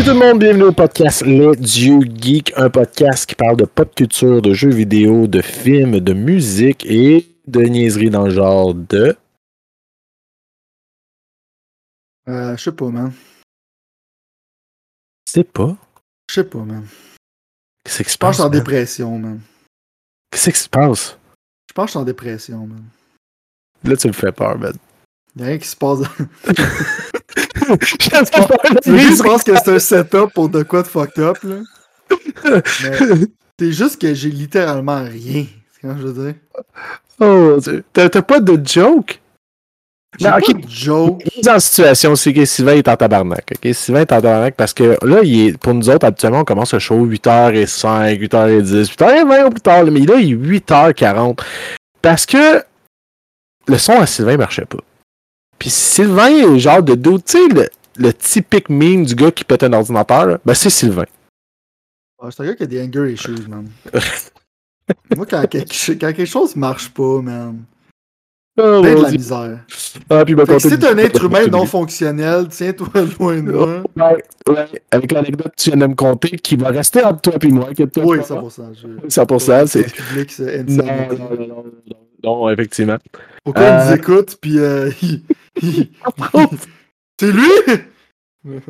Salut tout le monde, bienvenue au podcast Les Dieux Geek, un podcast qui parle de pop culture, de jeux vidéo, de films, de musique et de niaiseries dans le genre de. Euh, je sais pas, man. C'est pas? Je sais pas, man. Qu'est-ce qui se pense passe? je suis en dépression, man. Qu'est-ce qui se passe? Je pense que je suis en dépression, man. Là, tu me fais peur, man. Y'a rien qui se passe. Je pense que c'est un setup pour de quoi de fucked up, là? Mais c'est juste que j'ai littéralement rien. C'est quand je veux dire. Oh, Dieu. T'as t'as pas de joke? J'ai Non, pas ok. de joke. Dans la situation, c'est que Sylvain est en tabarnak. ok? Sylvain est en tabarnak parce que là, il est, pour nous autres, habituellement, on commence le show 8h05, 8h10, 8h20 au plus tard. Mais là, il est 8h40. Parce que le son à Sylvain marchait pas. Puis Sylvain est le genre de dude, tu sais, le, le typique meme du gars qui pète un ordinateur, là, ben c'est Sylvain. Ouais, c'est un gars qui a des anger issues, man. Moi, quand quelque, quand quelque chose marche pas, man, Oh, de la misère. Ah, puis si t'es un être humain non fonctionnel, tiens-toi loin de moi. Ouais, ouais, avec l'anecdote que tu viens de me conter, qui va rester entre toi et moi. que toi, Oui, toi, 100%. Je... 100%, c'est... Public, c'est Non, effectivement. Au cas où il Euh. nous écoute, puis euh, il- il- C'est lui! Ouais,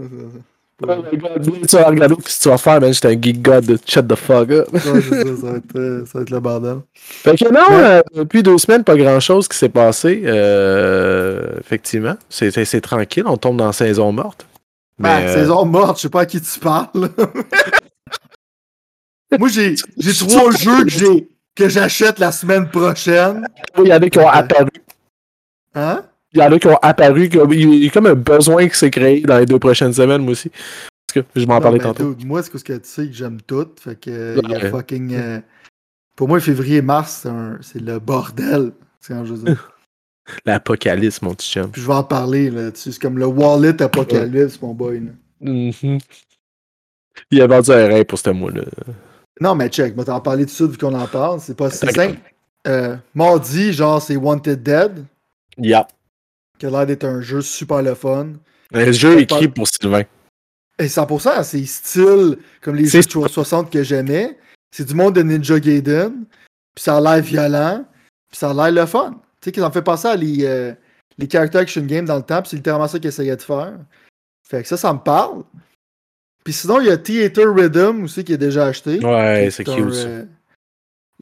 Oh my god, dis-le, tu vas regarder ce que tu vas faire, man. J'étais un geek god. Shut the fuck up. c'est ça, ça va, être, euh, ça va être le bordel. Fait que non, Ouais. euh, depuis deux semaines, pas grand chose qui s'est passé. Euh, effectivement, c'est, tranquille. On tombe dans saison morte. Ben, euh, saison morte, je sais pas à qui tu parles. Moi, j'ai j'ai trois jeux que j'ai que j'achète la semaine prochaine. il y en a qui ont apparu. Hein? Il y en a qui ont apparu. Il y a comme un besoin qui s'est créé dans les deux prochaines semaines, moi aussi. Parce que je vais en Non, parler ben, tantôt. dude, moi, c'est parce que tu sais que j'aime tout. Fait que euh, il y a fucking. euh, pour moi, février-mars, c'est un- c'est le bordel. C'est. L'apocalypse, mon petit chum. Puis je vais en parler là. C'est comme le wallet apocalypse, mon boy. là. Mhm. Il a vendu un rein pour ce mois-là. Non, mais check, je vais t'en parler tout de suite vu qu'on en parle. C'est pas si simple. Euh, mardi, genre, c'est Wanted Dead, Yeah. Qui a l'air d'être un jeu super le fun. Un jeu Je écrit pour Sylvain. Et 100%, c'est style comme les jeux de 360 que j'aimais. C'est du monde de Ninja Gaiden. Puis ça a l'air violent. Puis ça a l'air le fun. Tu sais, qu'ils en fait penser à les, euh, les character action games dans le temps. Puis c'est littéralement ça qu'ils essayaient de faire. Fait que ça, ça me parle. Puis sinon, il y a Theater Rhythm aussi qui est déjà acheté. Ouais, c'est cute. euh,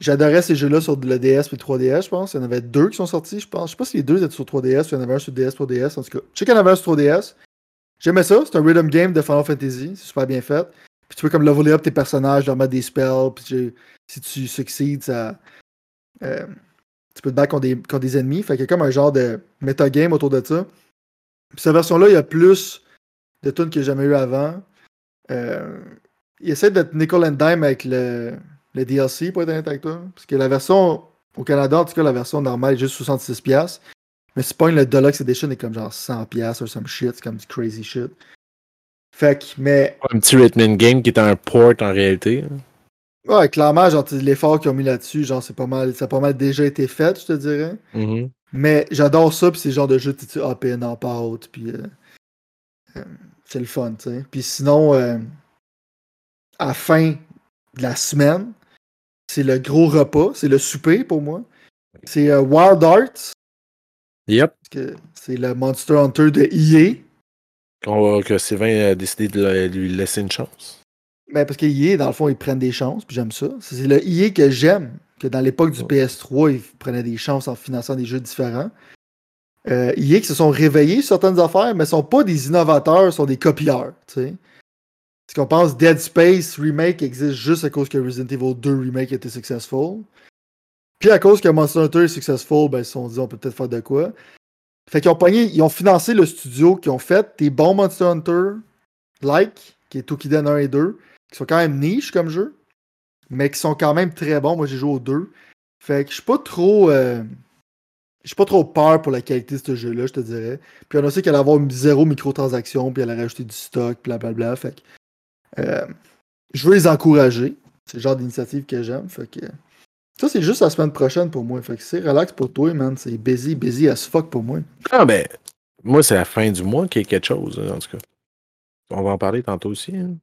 J'adorais ces jeux-là sur le DS et le 3DS, je pense. Il y en avait deux qui sont sortis, je pense. Je sais pas si les deux étaient sur 3DS ou il y en avait un sur DS, 3DS. En tout cas, je sais qu'il y en avait un sur 3DS. J'aimais ça. C'est un rhythm game de Final Fantasy. C'est super bien fait. Puis tu peux comme leveler up tes personnages, leur mettre des spells. Puis si tu succeeds, ça. euh, tu peux te battre contre des, contre des ennemis. Fait qu'il y a comme un genre de metagame autour de ça. Puis cette version-là, il y a plus de tunes que j'ai jamais eu avant. Euh, il essaie d'être nickel and dime avec le, le DLC, pour être honnête avec toi. Parce que la version, au Canada, en tout cas, la version normale est juste 66$. piastres. Mais si pas le Deluxe Edition est comme genre 100$ piastres ou some shit. C'est comme du crazy shit. Fait que, mais, Un petit Rhythm Game qui est un port en réalité. ouais, clairement, genre, l'effort qu'ils ont mis là-dessus, genre, c'est pas mal, ça a pas mal déjà été fait, je te dirais. Mhm. Mais j'adore ça, puis c'est le genre de jeu, tu up in, up out, puis euh, euh, c'est le fun, tu sais. Puis sinon, euh, à la fin de la semaine, c'est le gros repas, c'est le souper pour moi. C'est euh, Wild Arts, Yep. c'est le Monster Hunter de EA. On va- que Sylvain a décidé de lui laisser une chance. Ben, parce que EA, dans le fond, ils prennent des chances, puis j'aime ça. C'est le EA que j'aime, que dans l'époque du PS3, ils prenaient des chances en finançant des jeux différents. Euh, EA qui se sont réveillés sur certaines affaires, mais sont pas des innovateurs, sont des copieurs, tu sais. Parce qu'on pense Dead Space Remake existe juste à cause que Resident Evil 2 Remake était successful. Puis à cause que Monster Hunter est successful, ben ils se sont dit on peut peut-être faire de quoi. Fait qu'ils ont pogné, ils ont financé le studio qui ont fait des bons Monster Hunter like, qui est Tokiden 1 et 2, qui sont quand même niche comme jeu, mais qui sont quand même très bons. Moi j'ai joué aux deux. Fait que je suis pas trop. euh, j'ai pas trop peur pour la qualité de ce jeu-là, je te dirais. Puis on a aussi qu'elle allait avoir zéro microtransaction, puis elle allait rajouter du stock, blablabla. Fait que. Euh, je veux les encourager. C'est le genre d'initiative que j'aime. Fait que. Ça, c'est juste la semaine prochaine pour moi. Fait que c'est relax pour toi, man. C'est busy, busy as fuck pour moi. Ah ben, moi c'est la fin du mois qu'il y a quelque chose, hein, en tout cas. On va en parler tantôt aussi. hein.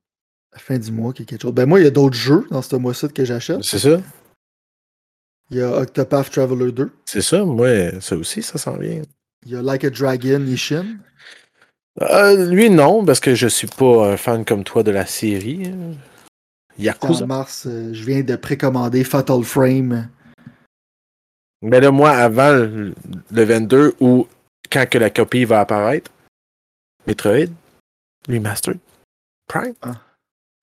La fin du mois, qu'il y a quelque chose. Ben moi, il y a d'autres jeux dans ce mois-ci que j'achète. C'est ça. Il y a Octopath Traveler 2. C'est ça. Moi, ça aussi, ça s'en vient. Il y a Like a Dragon Ishin. Euh, lui, non, parce que je suis pas un fan comme toi de la série. hein. En Yakuza. mars, euh, je viens de précommander Fatal Frame. Mais là, moi, avant le le 22, ou quand que la copie va apparaître, Metroid, Remastered, Prime.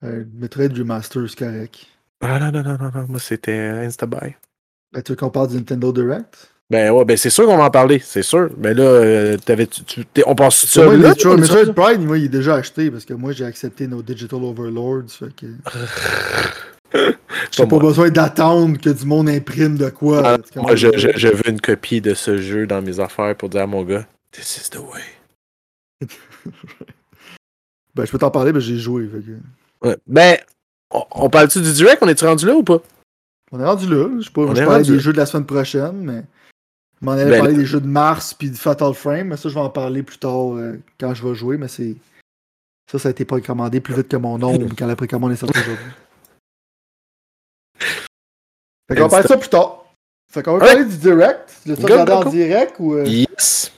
Euh, Metroid Remaster, c'est correct. Ah non, non, non, non, non, moi c'était Instabuy. Ben, tu veux qu'on parle du Nintendo Direct? Ben ouais, ben c'est sûr qu'on va en parler, c'est sûr. Mais là, euh, t'avais, tu, tu- on passe ça moi, là, Metroid, Metroid? Prime, moi, il est déjà acheté parce que moi, j'ai accepté nos Digital Overlords. Fait que j'ai Pas besoin d'attendre que du monde imprime de quoi. Ah, moi, je, je, je veux une copie de ce jeu dans mes affaires pour dire à mon gars, This is the way. Ben, je peux t'en parler, mais j'ai joué. que- Ouais. Ben, on, on parle-tu du direct? On est-tu rendu là ou pas? On est rendu là. Je sais pas, On je est parlais des jeux de la semaine prochaine, mais. Je m'en allais Ben, parler des jeux de Mars puis de Fatal Frame, mais ça, je vais en parler plus tard euh, quand je vais jouer, mais c'est. Ça, ça a été précommandé plus vite que mon ombre quand la précommande est sortie aujourd'hui. Fait qu'on va parler de ça plus tard. Fait qu'on va parler du direct. Go, regardé go, en direct ou. Euh... Yes.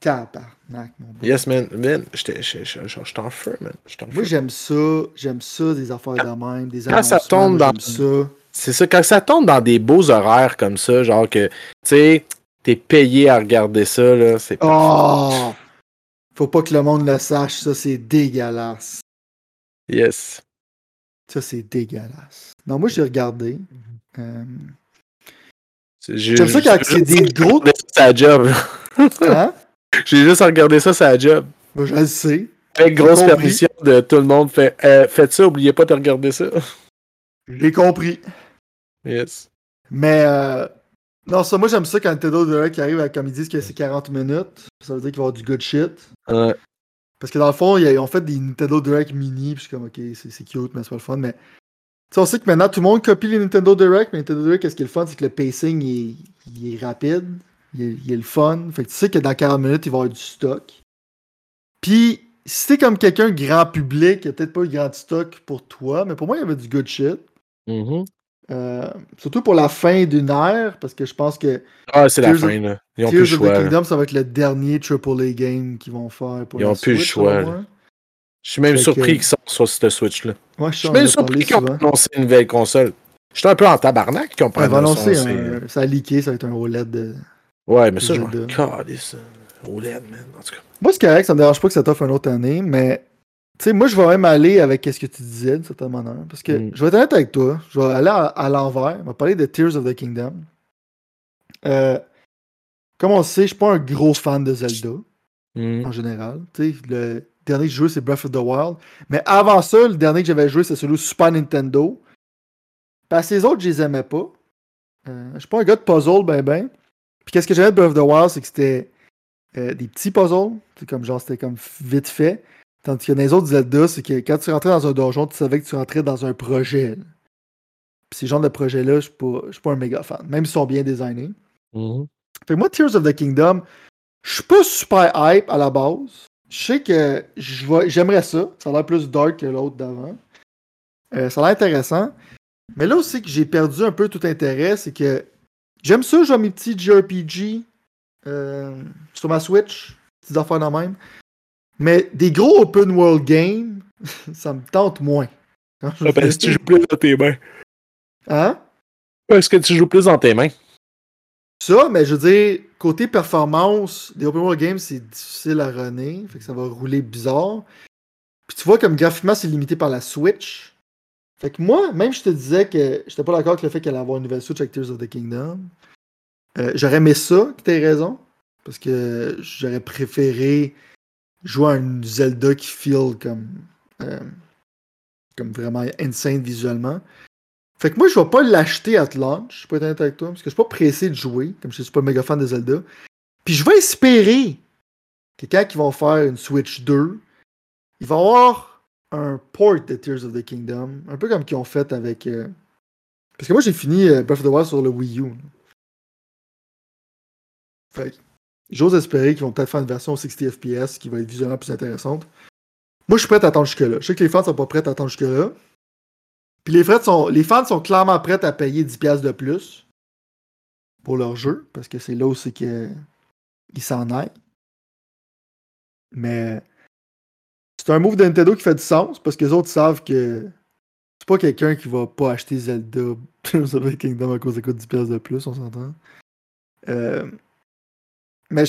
Tabarnak, mon beau. Yes, man. Man, j'étais j'étais- j'étais- j'étais en feu, man. Moi, j'aime ça. J'aime ça, des affaires de même, des quand ça tombe dans- ça. C'est ça, quand ça tombe dans des beaux horaires comme ça, genre que, tu sais, t'es payé à regarder ça, là, c'est Oh! Faut pas que le monde le sache, ça c'est dégueulasse. Yes. Ça c'est dégueulasse. Non, moi j'ai regardé. Euh, J'ai- J'aime ça quand c'est des gros- regardé ça, c'est la job. Hein? J'ai juste regardé ça, c'est la job. Je le sais. Avec grosse permission de tout le monde, fait, euh, faites ça, oubliez pas de regarder ça. J'ai compris. Yes. Mais euh, non, ça, moi j'aime ça quand Nintendo Direct arrive à comme ils disent que c'est 40 minutes. Ça veut dire qu'il va y avoir du good shit. Ouais. Parce que dans le fond, ils ont fait des Nintendo Direct mini, puis je suis comme ok, c'est cute, mais c'est pas le fun. Mais tu sais, on sait que maintenant tout le monde copie les Nintendo Direct, mais Nintendo Direct, qu'est-ce qui est le fun, c'est que le pacing il est, il est rapide, il est, il est le fun. Fait que tu sais que dans 40 minutes, il va y avoir du stock. Puis, si t'es comme quelqu'un grand public, il y a peut-être pas eu grand stock pour toi, mais pour moi, il y avait du good shit. Mhm. Euh, surtout pour la fin d'une ère, parce que je pense que Ah, c'est la fin, là. Ils ont plus le Tears of the choix. Kingdom, ça va être le dernier AAA game qu'ils vont faire pour Ils ont plus le choix. Je suis même Fait surpris qu'ils sortent sur cette Switch-là. Ouais, je Je suis suis même surpris qu'ils ont annoncé une nouvelle console. J'étais un peu en tabarnak qu'ils ont pas Ouais, annoncé. un- ça a leaké, ça va être un OLED. De... Ouais, mais ça, je m'en calisse. OLED, man. En tout cas. Moi, c'est correct, ça me dérange pas que ça t'offre une autre année, mais tu sais, moi, je vais même aller avec ce que tu disais d'une certaine manière. Parce que Mm. je vais être honnête avec toi, je vais aller à, à l'envers, on va parler de Tears of the Kingdom. Euh, comme on le sait, je suis pas un gros fan de Zelda. Mhm. en général. Tu sais, le dernier que j'ai joué, c'est Breath of the Wild. Mais avant ça, le dernier que j'avais joué, c'est celui Super Nintendo. Parce que les autres, je les aimais pas. Euh, je suis pas un gars de puzzle, ben ben. Puis qu'est-ce que j'aimais de Breath of the Wild, c'est que c'était euh, des petits puzzles. C'est comme genre, c'était comme vite fait. Tandis que dans les autres Zelda, c'est que quand tu rentrais dans un donjon, tu savais que tu rentrais dans un projet. Puis ces genres de projets-là, je suis pas, je suis pas un méga fan. Même s'ils sont bien designés. Mhm. Fait que moi, Tears of the Kingdom, je suis pas super hype à la base. Je sais que j'aimerais ça. Ça a l'air plus dark que l'autre d'avant. Euh, ça a l'air intéressant. Mais là aussi que j'ai perdu un peu tout intérêt, c'est que j'aime ça à mes petits JRPG euh, sur ma Switch, petites affaires de même. Mais des gros open world games, ça me tente moins. Je Ah, Parce que tu joues plus dans tes mains. Hein? Parce que tu joues plus dans tes mains? Ça, mais je veux dire, côté performance, des open world games, c'est difficile à runner. Fait que ça va rouler bizarre. Puis tu vois, comme graphiquement, c'est limité par la Switch. Fait que moi, même je te disais que j'étais pas d'accord avec le fait qu'elle allait avoir une nouvelle Switch avec Tears of the Kingdom. Euh, j'aurais aimé ça, que t'aies raison. Parce que j'aurais préféré jouer à une Zelda qui feel comme, euh, comme vraiment insane visuellement. Fait que moi, je vais pas l'acheter at launch, pour être honnête avec toi, parce que je suis pas pressé de jouer, comme je suis pas méga fan de Zelda. Puis je vais espérer que quand ils vont faire une Switch 2, il va avoir un port de Tears of the Kingdom, un peu comme qu'ils ont fait avec. euh, Parce que moi, j'ai fini euh, Breath of the Wild sur le Wii U. Fait j'ose espérer qu'ils vont peut-être faire une version 60 FPS qui va être visuellement plus intéressante. Moi, je suis prêt à attendre jusque-là. Je sais que les fans sont pas prêts à attendre jusque-là. Puis les, fans sont, les fans sont clairement prêts à payer 10$ de plus pour leur jeu, parce que c'est là où c'est qu'ils s'en aillent. Mais c'est un move de Nintendo qui fait du sens, parce que les autres savent que c'est pas quelqu'un qui va pas acheter Zelda Kingdom à cause de coûte 10$ de plus, on s'entend. Euh, mais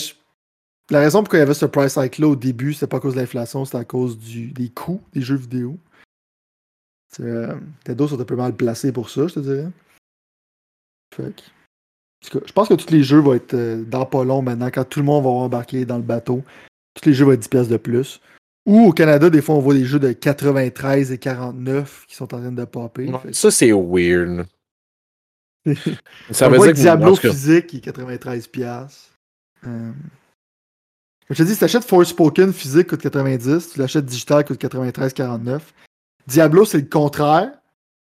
la raison pour il y avait ce price hike là au début, c'était pas à cause de l'inflation, c'était à cause du, des coûts des jeux vidéo. Euh, Nintendo sont un peu mal placés pour ça, je te dirais. Fait je pense que tous les jeux vont être euh, dans pas long maintenant, quand tout le monde va embarquer dans le bateau. Tous les jeux vont être 10$ de plus. Ou au Canada, des fois, on voit des jeux de 93 et 49 qui sont en train de popper. Ça, c'est weird. ça veut dire que Diablo physique est 93 euh... Je te dis, si tu achètes Forspoken physique coûte 90, tu l'achètes digital coûte 93,49. Diablo, c'est le contraire.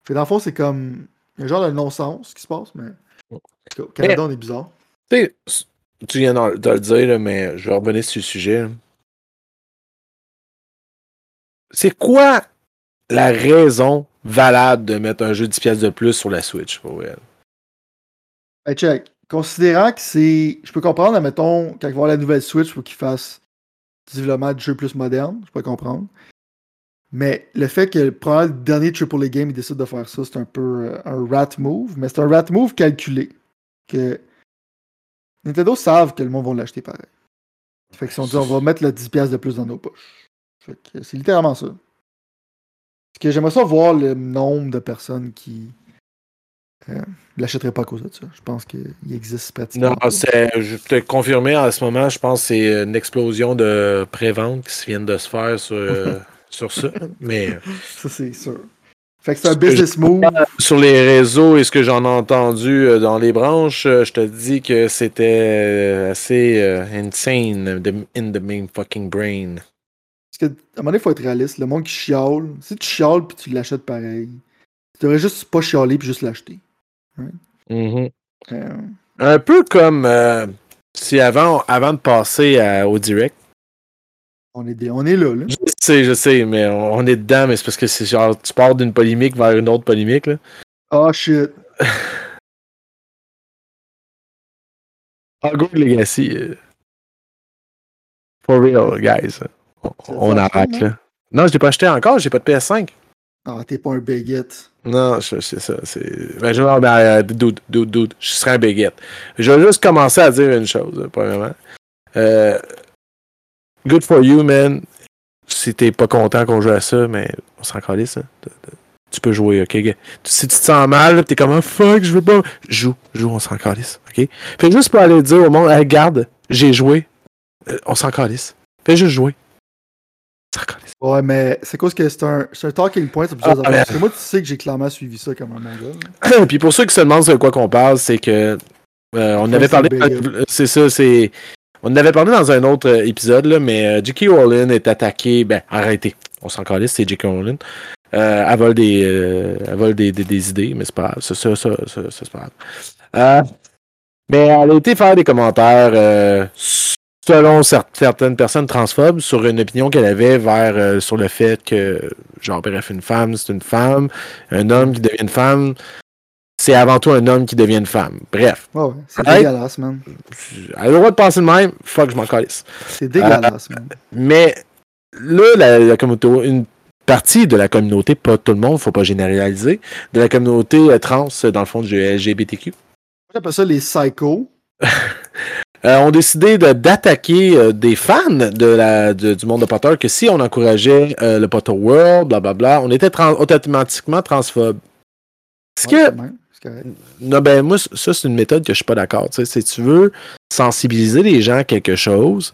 Fait dans le fond, c'est comme un genre de non-sens qui se passe, mais au Canada, on est bizarre. Tu viens de le dire, mais je vais revenir sur le sujet. C'est quoi la raison valable de mettre un jeu de 10 pièces de plus sur la Switch pour elle? Hey, check. Considérant que c'est. Je peux comprendre, admettons, quand il va voir la nouvelle Switch, pour qu'il fasse du développement de jeux plus moderne. Je peux comprendre. Mais le fait que le dernier Triple A game il décide de faire ça, c'est un peu euh, un rat move. Mais c'est un rat move calculé. Que Nintendo savent que le monde va l'acheter pareil. Fait qu'ils sont dit on va mettre le 10$ de plus dans nos poches. Fait que c'est littéralement ça. Parce que j'aimerais ça voir le nombre de personnes qui euh, l'achèteraient pas à cause de ça. Je pense qu'il existe pratiquement. Non, c'est, je peux te confirmer en ce moment, je pense que c'est une explosion de pré-vente qui vient de se faire sur. Euh, sur ça. Mais. Euh, ça, c'est sûr. Fait que c'est un business move. Sur les réseaux et ce que j'en ai entendu euh, dans les branches, euh, je te dis que c'était assez insane in the main fucking brain. Parce qu'à un moment donné, il faut être réaliste. Le monde qui chiale, si tu chiales puis tu l'achètes pareil, tu devrais juste pas chialer puis juste l'acheter. Mm-hmm. Un peu comme si avant, avant de passer au direct, on est, on est là, là. Je sais, je sais, mais on, est dedans, mais c'est parce que c'est genre, tu pars d'une polémique vers une autre polémique, là. Oh shit. Hogwarts Legacy. Euh, for real, guys. On, arrête, hein? là. Non, je l'ai pas acheté encore, j'ai pas de PS5. Ah, t'es pas un baguette. Non, c'est ça. C'est... Ben, je vais ben, euh, dude, dude, dude, je serais un baguette. Je vais juste commencer à dire une chose, premièrement. Euh, Good for you, man. Si t'es pas content qu'on joue à ça, mais on s'en calisse. Hein. Tu peux jouer, ok? Si tu te sens mal, t'es comme un oh, fuck, je veux pas. Joue, joue, on s'en calisse, ok? Fais juste pour aller dire au monde, regarde, j'ai joué. Euh, on s'en calisse. Fais juste jouer. Ouais, mais c'est cause que c'est un, c'est un talking point sur plusieurs ah, Parce que moi, tu sais que j'ai clairement suivi ça comme un manga. Puis pour ceux qui se demandent de quoi qu'on parle, c'est que euh, on avait parlé. C'est ça, c'est. On en avait parlé dans un autre euh, épisode, là, mais euh, J.K. Rowling est attaqué. Ben, arrêtez. On s'en calisse, c'est J.K. Rowling. Euh, elle vole, des, euh, elle vole des, des, des, idées, mais c'est pas grave. Ça, ça, ça, ça, c'est pas grave. Mais elle a été faire des commentaires selon certaines personnes transphobes sur une opinion qu'elle avait vers sur le fait que, genre, bref, une femme, c'est une femme, un homme qui devient une femme, c'est avant tout un homme qui devient une femme. Bref. Oh, c'est dégueulasse, man. Elle a le droit de penser de même, fuck, je m'en calisse. C'est dégueulasse, man. Mais là, la, une partie de la communauté, pas tout le monde, faut pas généraliser, de la communauté euh, trans, dans le fond, du LGBTQ. J'appelle ça les psychos. Euh, ont décidé d'attaquer euh, des fans de la, du monde de Potter que si on encourageait le Potter World, blablabla, on était automatiquement transphobe. Est-ce que non, ben moi, ça, c'est une méthode que je suis pas d'accord. Si tu veux sensibiliser les gens à quelque chose,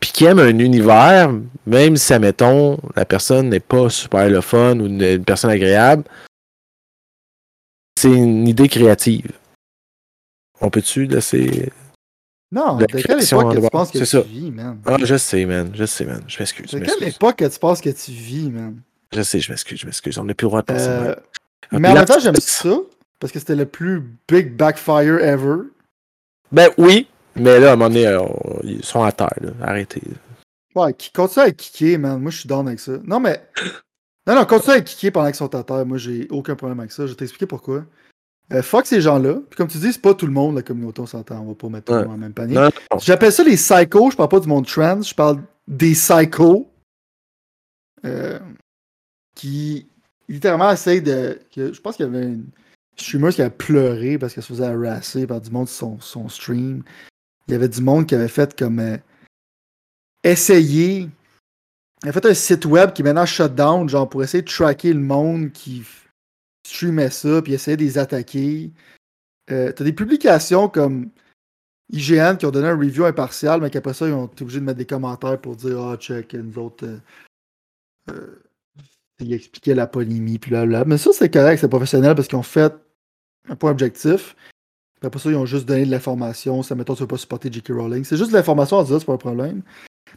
puis qui aiment un univers, même si, admettons, la personne n'est pas super le fun ou une, personne agréable, c'est une idée créative. On peut-tu laisser. Non, de quelle époque que tu penses que tu vis, man? Ah, je sais, man. Je sais, man. Je m'excuse. De quelle époque que tu penses que tu vis, man? Je sais, je m'excuse, je m'excuse. On n'a plus le droit de penser. Euh, mais en même temps, j'aime ça, parce que c'était le plus big backfire ever. Ben oui, mais là, à un moment donné, euh, ils sont à terre. Arrêtez. Ouais, qui continue à kicker, man. Moi, je suis down avec ça. Non, mais. Non, non, continue à kicker pendant qu'ils sont à terre. Moi, j'ai aucun problème avec ça. Je vais t'expliquer pourquoi. Euh, fuck ces gens-là. Puis comme tu dis, c'est pas tout le monde, la communauté, on s'entend. On va pas mettre tout le monde dans le même panier. J'appelle ça les psychos. Je parle pas du monde trans. Je parle des psychos. euh, qui littéralement essayent de. que- je pense qu'il y avait une streamer qui avait pleuré parce qu'elle se faisait harasser par du monde sur son, son stream. Il y avait du monde qui avait fait comme. euh, essayer. Il a fait un site web qui est maintenant shut down, genre pour essayer de tracker le monde qui streamait ça, puis essayer de les attaquer. Euh, T'as des publications comme IGN qui ont donné un review impartial, mais qu'après ça, ils ont été obligés de mettre des commentaires pour dire Ah, check, nous autres. euh, euh, ils expliquaient la polémie, puis là, là. Mais ça, c'est correct, c'est professionnel parce qu'ils ont fait un point objectif. Puis après ça, ils ont juste donné de l'information. Ça, mettons, tu veux pas supporter J.K. Rowling. C'est juste de l'information à dire, c'est pas un problème.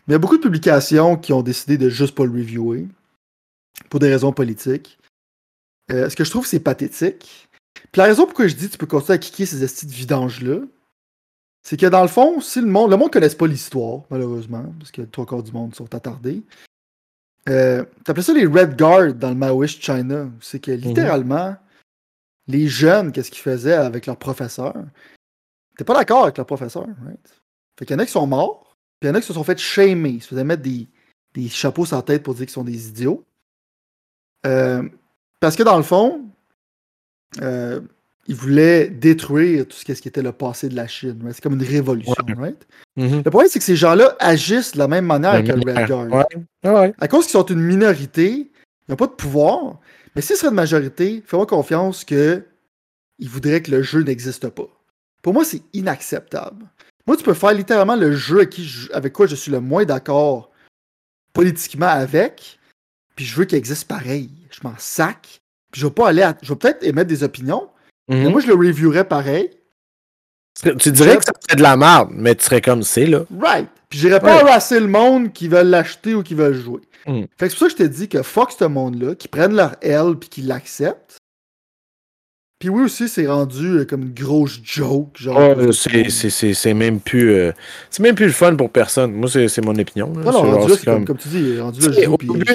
Mais il y a beaucoup de publications qui ont décidé de juste pas le reviewer pour des raisons politiques. Euh, ce que je trouve, c'est pathétique. Puis la raison pourquoi je dis que tu peux continuer à kicker ces estis de vidange-là, c'est que dans le fond, si le monde. Le monde ne connaisse pas l'histoire, malheureusement, parce que trois quarts du monde sont attardés. Euh, T'appelais ça les Red Guard dans le Maoist China. C'est que littéralement, les jeunes, qu'est-ce qu'ils faisaient avec leur professeur? T'es pas d'accord avec leur professeur, right? Fait qu'il y en a qui sont morts, puis il y en a qui se sont fait shamer. Ils se faisaient mettre des, des chapeaux sur la tête pour dire qu'ils sont des idiots. Euh, parce que dans le fond, euh, ils voulaient détruire tout ce qui était le passé de la Chine. right? C'est comme une révolution, Ouais. right? Mhm. Le problème, c'est que ces gens-là agissent de la même manière que le Red Guard. Ouais. Ouais. À cause qu'ils sont une minorité, ils n'ont pas de pouvoir. Mais s'ils seraient une majorité, fais-moi confiance que ils voudraient que le jeu n'existe pas. Pour moi, c'est inacceptable. Moi, tu peux faire littéralement le jeu avec, qui je- avec quoi je suis le moins d'accord politiquement avec, puis je veux qu'il existe pareil. Je m'en sac. Puis je vais pas aller à... Je vais peut-être émettre des opinions, mais Mhm. moi, je le reviewerais pareil. Tu dirais que ça serait de la merde, mais tu serais comme c'est là. Right. Puis j'irais pas Ouais. harasser le monde qui veulent l'acheter ou qui veulent jouer. Mm. Fait que c'est pour ça que je te dis que fuck ce monde-là, qui prennent leur L puis qui l'acceptent. Puis oui aussi, c'est rendu euh, comme une grosse joke. Genre, que c'est- c'est c'est- c'est même plus euh, c'est même plus le fun pour personne. Moi, c'est c'est mon opinion. là. Non, non, C'est rendu genre, là, c'est c'est comme, comme tu dis, rendu là, joue, au début,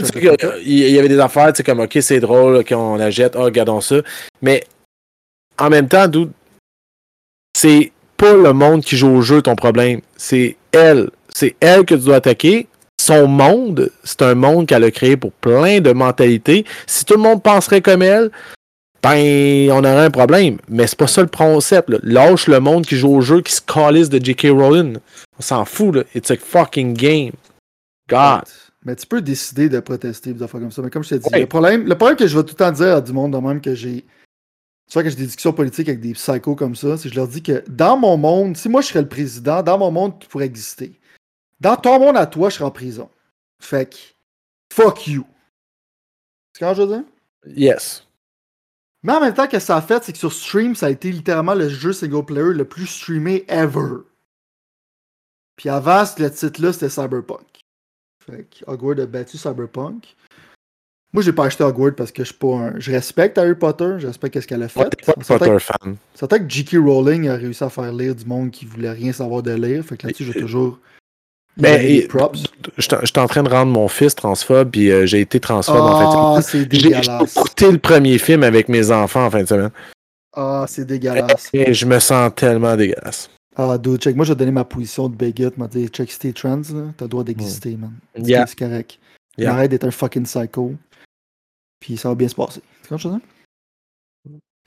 il y avait des affaires, tu sais, comme, OK, c'est drôle, OK, on la jette, oh, regardons ça. Mais en même temps, c'est pas le monde qui joue au jeu ton problème. C'est elle. C'est elle que tu dois attaquer. Son monde, c'est un monde qu'elle a créé pour plein de mentalités. Si tout le monde penserait comme elle, ben, on aurait un problème. Mais c'est pas ça le concept. là. Lâche le monde qui joue au jeu, qui se calisse de J.K. Rowling. On s'en fout, là. It's a fucking game. God. Mais tu peux décider de protester des affaires comme ça. Mais comme je t'ai dit, Ouais. le, problème, le problème que je vais tout le temps dire à du monde de même que j'ai. C'est vrai que j'ai des discussions politiques avec des psychos comme ça, c'est que je leur dis que dans mon monde, si moi je serais le président, dans mon monde, tu pourrais exister. Dans ton monde à toi, je serais en prison. Fait que, fuck you. C'est quand je veux dire? Yes. Mais en même temps, que ça a fait, c'est que sur stream, ça a été littéralement le jeu single player le plus streamé ever. Puis avant, le titre-là, c'était Cyberpunk. Fait que Hogwarts a battu Cyberpunk. Moi, j'ai pas acheté Hogwarts parce que je suis pas un... Je respecte Harry Potter, je respecte ce qu'elle a fait. Ouais, pas Potter fan. s'entend que J.K. Rowling a réussi à faire lire du monde qui voulait rien savoir de lire. Fait que là-dessus, j'ai toujours... Ben, et- props? Je suis en train de rendre mon fils transphobe, puis euh, j'ai été transphobe en fin de Ah, semaine. J'ai écouté le premier film avec mes enfants en fin de semaine. Ah, c'est dégueulasse. Et je me sens tellement dégueulasse. Ah, dude, check. Moi, je vais donner ma position de bigot. m'a dit, check, si t'es trans, là, t'as le droit d'exister, man. C'est- Yeah. C'est correct. Yeah. Arrête d'être un fucking psycho. Puis ça va bien se passer. C'est comme ça?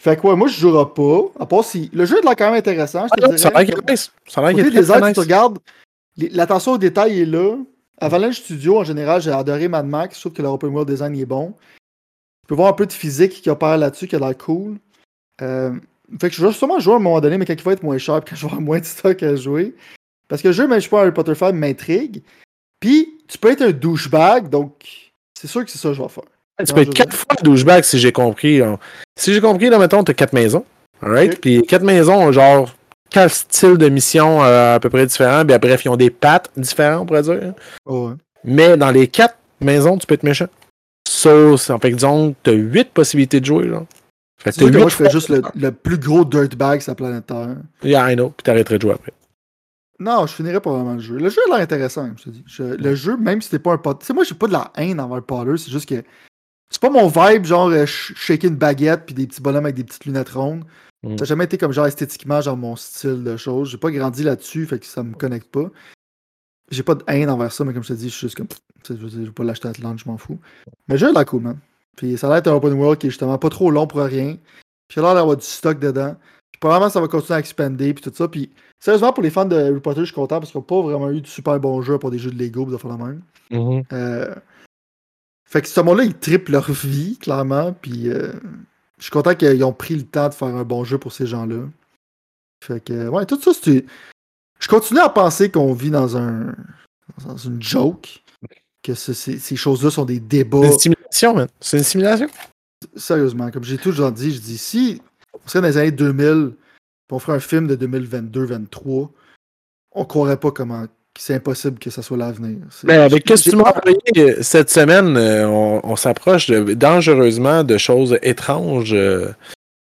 Fait que ouais, moi, je jouerai pas. À part si. Le jeu est l'air quand même intéressant, je te Ah, Ça a dirais. l'air nice. Ça a l'air tu regardes, l'attention au détail est là. Avalanche Studio, en général, j'ai adoré Mad Max. Je trouve que leur open world design est bon. Tu peux voir un peu de physique qui opère là-dessus, qui a l'air cool. Euh, fait que je vais sûrement jouer à un moment donné, mais quand il va être moins cher, quand je vais avoir moins de stock à jouer. Parce que le jeu, même je suis pas Harry Potter fan, m'intrigue. Puis, tu peux être un douchebag, donc c'est sûr que c'est ça que je vais faire. Tu peux être quatre fois douchebag si j'ai compris. là. Si j'ai compris, là, mettons, t'as quatre maisons. Alright? Puis quatre maisons genre quatre styles de mission euh, à peu près différents. Puis bref, ils ont des pattes différents, on pourrait dire. Ouais. Mais dans les quatre maisons, tu peux être méchant. So, c'est- en fait, disons, t'as huit possibilités de jouer. Fait que que moi, je fais juste le, le plus gros dirtbag sur la planète Terre. Yeah, I know. Puis t'arrêterais de jouer après. Non, je finirais pas vraiment le jeu. Le jeu a l'air intéressant, je te dis. Je- le jeu, même si c'était pas un pot. Tu sais, moi, j'ai pas de la haine envers le Potter, c'est juste que. C'est pas mon vibe, genre, euh, sh- shaker une baguette puis des petits bonhommes avec des petites lunettes rondes. Mm. Ça a jamais été comme, genre, esthétiquement, genre, mon style de choses. J'ai pas grandi là-dessus, fait que ça me connecte pas. J'ai pas de haine envers ça, mais comme je te dis, je suis juste comme. Je vais pas l'acheter à Atlanta, je m'en fous. Mais le jeu a l'air cool, man. Puis ça a l'air d'être un open world qui est justement pas trop long pour rien. Puis l'air d'avoir du stock dedans. Puis probablement ça va continuer à expander puis tout ça. Puis sérieusement, pour les fans de Harry Potter, je suis content parce qu'on n'a pas vraiment eu de super bons jeux pour des jeux de Lego de faire la même. Mhm. Euh, Fait que ce monde-là, ils triplent leur vie, clairement. Puis euh, je suis content qu'ils ont pris le temps de faire un bon jeu pour ces gens-là. Fait que, ouais, tout ça, c'est. Je continue à penser qu'on vit dans un. dans une joke. Que ce- ces, ces choses-là sont des débats. C'est une simulation, man. C'est une simulation. Sérieusement, comme j'ai toujours dit, je dis si on serait dans les années 2000, puis on ferait un film de 2022-23, on croirait pas comment c'est impossible que ça soit l'avenir. Mais avec j'ai- ce que tu m'as envoyé euh, cette semaine, euh, on, on s'approche dangereusement de choses étranges euh,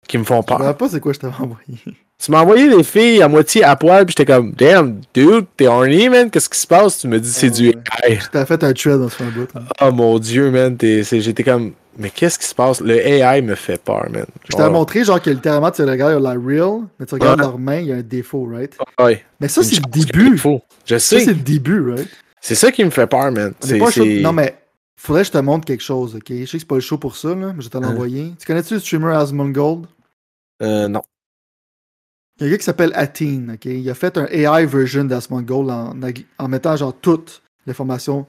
qui me font Je peur. rappelle pas c'est quoi je t'avais envoyé. Tu m'as envoyé des filles à moitié à poil, puis j'étais comme, damn, dude, t'es horny, man, qu'est-ce qui se passe? Tu me dis, c'est Ah, du ouais. AI. Je fait un thread dans ce bout. hein. Oh mon dieu, man, j'étais comme, mais qu'est-ce qui se passe? Le AI me fait peur, man. Je t'avais Oh, montré genre que littéralement tu regardes la real, mais tu regardes Ouais. leurs mains, il y a un défaut, right? ouais. Mais ça, c'est le début. Je Ça, sais. c'est le début, right? C'est ça qui me fait peur, man. C'est, pas c'est- Non, mais faudrait que je te montre quelque chose, ok? Je sais que c'est pas le show pour ça, là, mais je vais te Hein? l'envoyer. Tu connais-tu le streamer Asmongold? Euh, non. Il y a un gars qui s'appelle Atin, ok? Il a fait un AI version d'Asmongold en, en mettant genre toute l'information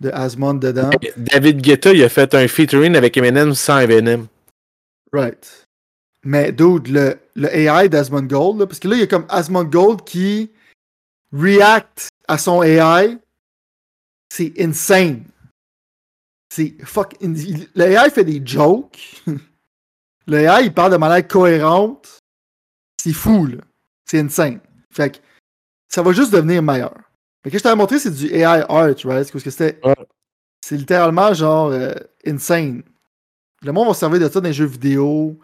de Asmond dedans. David Guetta, il a fait un featuring avec Eminem sans Eminem. Right. Mais dude, le, le AI d'Asmongold, là, parce que là, il y a comme Asmongold qui react à son AI. C'est insane. C'est fuck. Le AI fait des jokes. le AI, il parle de manière cohérente. C'est fou, là. C'est insane. Fait que ça va juste devenir meilleur. Fait que je t'avais montré, c'est du AI art, right? Parce que c'était. Ouais. C'est littéralement genre euh, insane. Le monde va se servir de ça dans les jeux vidéo.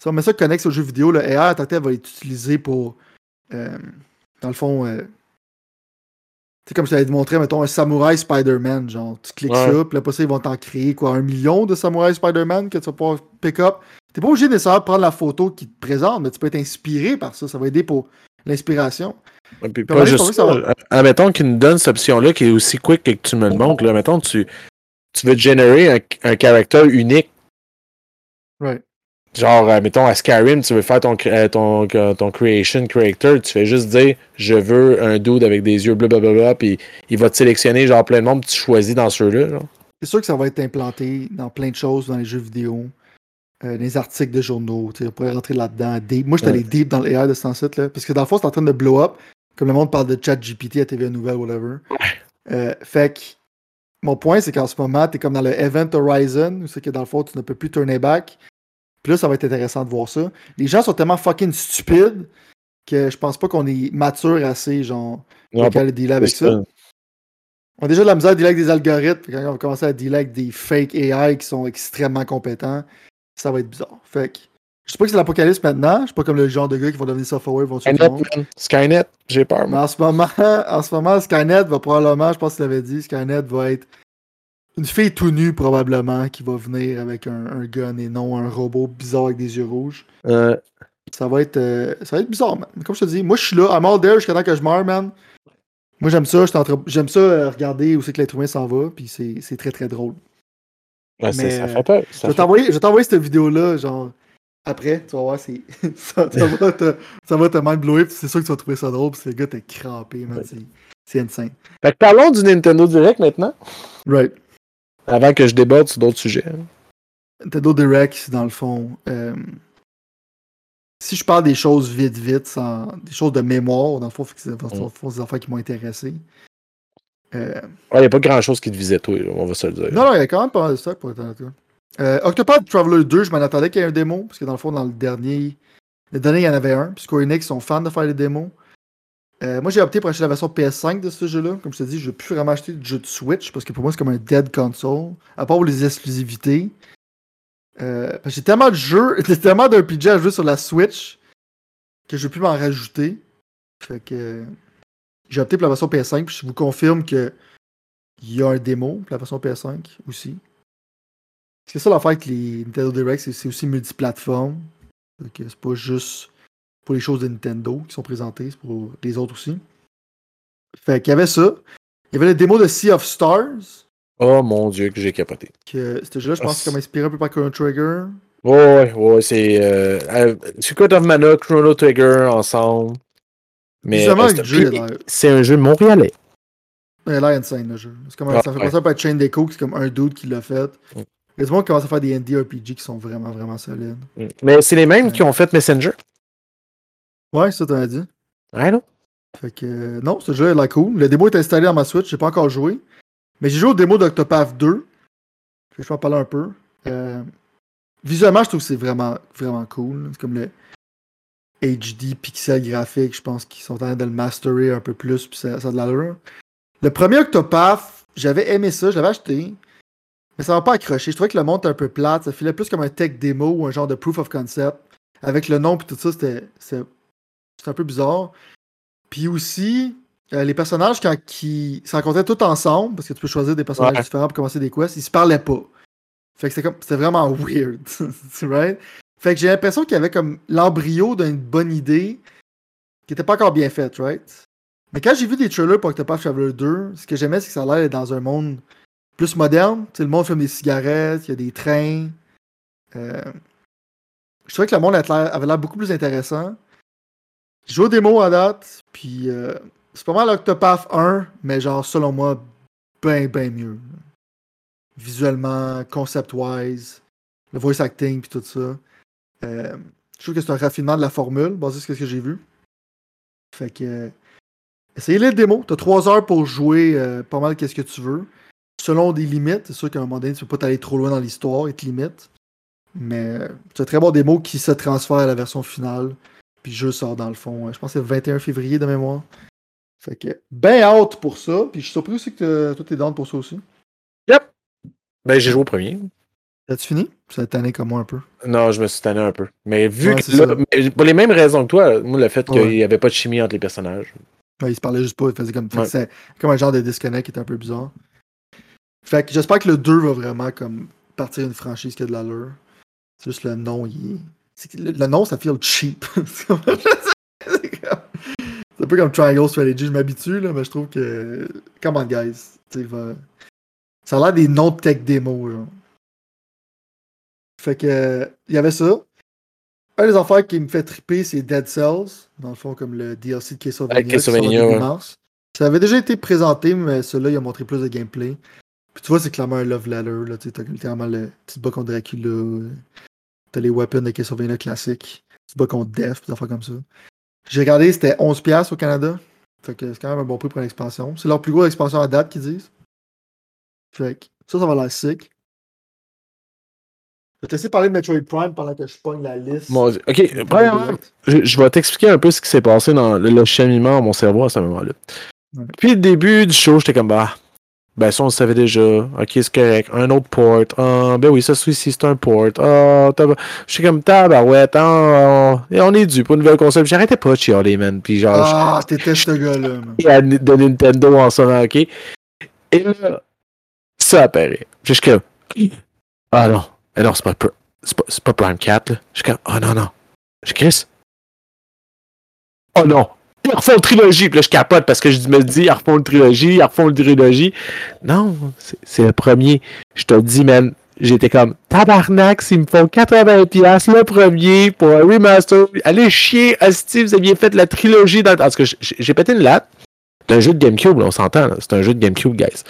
Si on met ça connecte aux jeux vidéo, le AI en va être utilisé pour. euh, dans le fond. euh, tu sais, comme je t'avais montré, mettons, un samouraï Spider-Man. Genre, tu cliques Ouais. ça, puis après ça, ils vont t'en créer quoi, un million de samouraï Spider-Man que tu vas pouvoir pick up. T'es pas obligé nécessairement de prendre la photo qui te présente, mais tu peux être inspiré par ça. Ça va aider pour l'inspiration. Puis Puis pas juste ça. Euh, Admettons qu'il nous donne cette option-là qui est aussi quick que tu me le montres. Là. Mettons, tu, tu veux générer un, un caractère unique. Right. Genre, euh, mettons, à Skyrim, tu veux faire ton, euh, ton, euh, ton creation character, tu fais juste dire je veux un dude avec des yeux blablabla, puis il va te sélectionner genre plein de monde, puis tu choisis dans ceux-là. C'est sûr que ça va être implanté dans plein de choses dans les jeux vidéo, euh, les articles de journaux. tu On pourrait rentrer là-dedans. deep. Moi, je suis allé deep dans le AI de ce site là parce que dans le fond, c'est en train de blow up. Comme le monde parle de chat GPT à TVA Nouvelle, whatever. Euh, fait que mon point, c'est qu'en ce moment, tu es comme dans le Event Horizon, où c'est que dans le fond, tu ne peux plus tourner back. Puis là, ça va être intéressant de voir ça. Les gens sont tellement fucking stupides que je pense pas qu'on est mature assez, genre, pour aller dealer avec ça. On a déjà de la misère à dealer avec des algorithmes. Quand on va commencer à dealer avec des fake AI qui sont extrêmement compétents, ça va être bizarre. Fait que, je sais pas que c'est l'apocalypse maintenant. Je suis pas comme le genre de gars qui vont devenir software vont tuer Skynet, man. Skynet, j'ai peur, Mais man. en ce moment, en ce moment, Skynet va probablement, je pense que tu l'avais dit, Skynet va être une fille tout nue probablement qui va venir avec un, un gun et non un robot bizarre avec des yeux rouges. Euh, Ça va être, euh, ça va être bizarre, man. Comme je te dis, moi je suis là, I'm all there jusqu'à temps que je meurs, man. Moi j'aime ça, j'aime ça euh, regarder où c'est que l'être humain s'en va, puis c'est très très drôle. ouais, Mais, ça fait peur. Ça je vais t'envoyer cette vidéo-là, genre, après, tu vas voir, c'est, ça, ça va te, ça va te mind blower, c'est sûr que tu vas trouver ça drôle, puis le gars, t'es crampé, man, Ouais. c'est, c'est insane. Fait que parlons du Nintendo Direct maintenant, Right. avant que je déborde sur d'autres sujets. hein. Nintendo Direct, dans le fond, euh, si je parle des choses vite, vite, sans, des choses de mémoire, dans le fond, que c'est, des affaires qui m'ont intéressé. Euh, Il n'y a pas grand chose qui te visait, toi, on va se le dire. Non, non, il y a quand même pas mal de stock pour être honnête. Euh, Traveler 2, je m'en attendais qu'il y ait un démo, parce que dans le fond, dans le dernier, le dernier, il y en avait un, puis Square sont fans de faire les démos. Euh, moi, j'ai opté pour acheter la version PS5 de ce jeu-là. Comme je te dis, je ne veux plus vraiment acheter de jeu de Switch, parce que pour moi, c'est comme un dead console, à part pour les exclusivités. Euh, j'ai tellement de jeux, tellement PJ à jouer sur la Switch, que je ne plus m'en rajouter. Fait que... j'ai opté pour la version PS5, puis je vous confirme que il y a un démo pour la version PS5 aussi. C'est ça l'affaire avec les Nintendo Direct, c'est aussi multiplateforme. C'est pas juste pour les choses de Nintendo qui sont présentées, c'est pour les autres aussi. Fait qu'il y avait ça. Il y avait le démo de Sea of Stars. Oh mon dieu, que j'ai capoté. Que ce jeu-là, je pense, Ah, c'est comme inspiré un peu par Chrono Trigger. Ouais, ouais, ouais, c'est. Euh, euh, Secret of Mana, Chrono Trigger ensemble. Mais euh, c'est- un jeu montréalais. Il a l'air insane, le jeu. C'est comme, Ah, ça fait penser à Chain Deco, qui c'est comme un dude qui l'a fait. Mm. Il y a du monde qui commence à faire des indie RPG qui sont vraiment, vraiment solides. Mais c'est les mêmes Ouais. qui ont fait Messenger. Ouais, ça, t'en as dit. Ouais, non? Fait que, euh, non, ce jeu est l'air cool. Le démo est installé dans ma Switch, j'ai pas encore joué. Mais j'ai joué au démo d'Octopath 2. Fait que je vais en parler un peu. Euh, visuellement, je trouve que c'est vraiment, vraiment cool. C'est comme le HD pixel graphique, je pense qu'ils sont en train de le masterer un peu plus, puis ça, ça a de l'allure. Le premier Octopath, j'avais aimé ça, je l'avais acheté. Mais ça m'a pas accroché. Je trouvais que le monde était un peu plate. Ça filait plus comme un tech démo ou un genre de proof of concept. Avec le nom et tout ça, c'était un peu bizarre. Puis aussi, euh, les personnages, quand ils se rencontraient tous ensemble, parce que tu peux choisir des personnages Ouais. différents pour commencer des quests, ils se parlaient pas. Fait que c'était comme c'était vraiment weird. right? Fait que j'ai l'impression qu'il y avait comme l'embryo d'une bonne idée qui était pas encore bien faite, right? Mais quand j'ai vu des trailers pour Octopath Traveler 2, ce que j'aimais, c'est que ça a l'air d'être dans un monde plus moderne. Tu sais, le monde fume des cigarettes, il y a des trains. Euh, je trouvais que le monde avait l'air- beaucoup plus intéressant. J'ai joué aux démos à date, puis euh, c'est pas mal Octopath 1, mais genre, selon moi, ben, ben mieux. Visuellement, concept-wise, le voice acting, puis tout ça. Euh, je trouve que c'est un raffinement de la formule, basé sur ce que j'ai vu. Fait que. essayez les démos. T'as 3 heures pour jouer pas mal qu'est-ce que tu veux. Selon des limites. C'est sûr qu'à un moment donné, tu peux pas t'aller trop loin dans l'histoire et te limites. Mais euh, c'est un très bon démo qui se transfère à la version finale. Puis le jeu sort dans le fond. euh, Je pense que c'est le 21 février de mémoire. Fait que, ben hâte pour ça. Puis je suis surpris aussi que toi t'es down pour ça aussi. Yep. Ben, j'ai joué au premier. As-tu fini? Ça t'a tanné comme moi un peu. Non, je me suis tanné un peu. Mais vu Ouais, que là, mais pour les mêmes raisons que toi, moi, le fait qu'il n'y avait pas de chimie entre les personnages. Ouais, il se parlait juste pas, il faisait comme, Ouais. c'est comme un genre de disconnect qui était un peu bizarre. Fait que j'espère que le 2 va vraiment comme partir une franchise qui a de l'allure. C'est juste le nom, il est... Le, le nom, ça feel cheap. c'est comme- un peu comme Triangle Strategy, je m'habitue, là, mais je trouve que. Come on, guys. Va- Ça a l'air des noms de tech démo, genre. Fait que. Il y avait ça. Un des affaires qui me fait triper, c'est Dead Cells. Dans le fond, comme le DLC de Castlevania. Castlevania, ouais. mars. Ça avait déjà été présenté, mais celui-là, il a montré plus de gameplay. Puis tu vois, c'est clairement un love letter. Là, tu t'as littéralement le petit bas contre Dracula. euh, T'as les weapons de Castlevania classiques. Petit bas contre Death, des affaires comme ça. J'ai regardé, c'était 11$ au Canada. Fait que c'est quand même un bon prix pour une expansion. C'est leur plus grosse expansion à date qu'ils disent. Fait que ça, ça va l'air sick. Je vais t'essayer de parler de Metroid Prime pendant que je pogne la liste. Dieu. Ok, premièrement, je, je vais t'expliquer un peu ce qui s'est passé dans le, le cheminement à mon cerveau à ce moment-là. Ouais. Puis le début du show, j'étais comme bah. Ben ça on le savait déjà. Ok, c'est correct. Un autre port. Ah, ben oui, ça celui-ci c'est un port. Ah, je suis comme tabarouette. Ah, et on est dû pour une nouvelle console. J'arrêtais pas de chialer, man. Puis genre, Ah, t'étais ce gars-là, de Nintendo en sonnant, ok? Et là, ça apparaît. Je suis comme, ah non, Eh non, c'est pas, pas, pas Prime 4, là. Je suis comme, oh non, non. Je Chris. Oh non. Ils refont une trilogie. Puis là, je capote parce que je me dis, ils refont une trilogie, ils refont une trilogie. Non, c'est le premier. Je te dis, man, j'étais comme, tabarnak, s'ils me font 80$ piastres le premier pour un remaster, allez chier, Asti, vous aviez fait la trilogie dans. Parce que j'ai pété une latte. C'est un jeu de GameCube, on s'entend, c'est un jeu de GameCube, guys.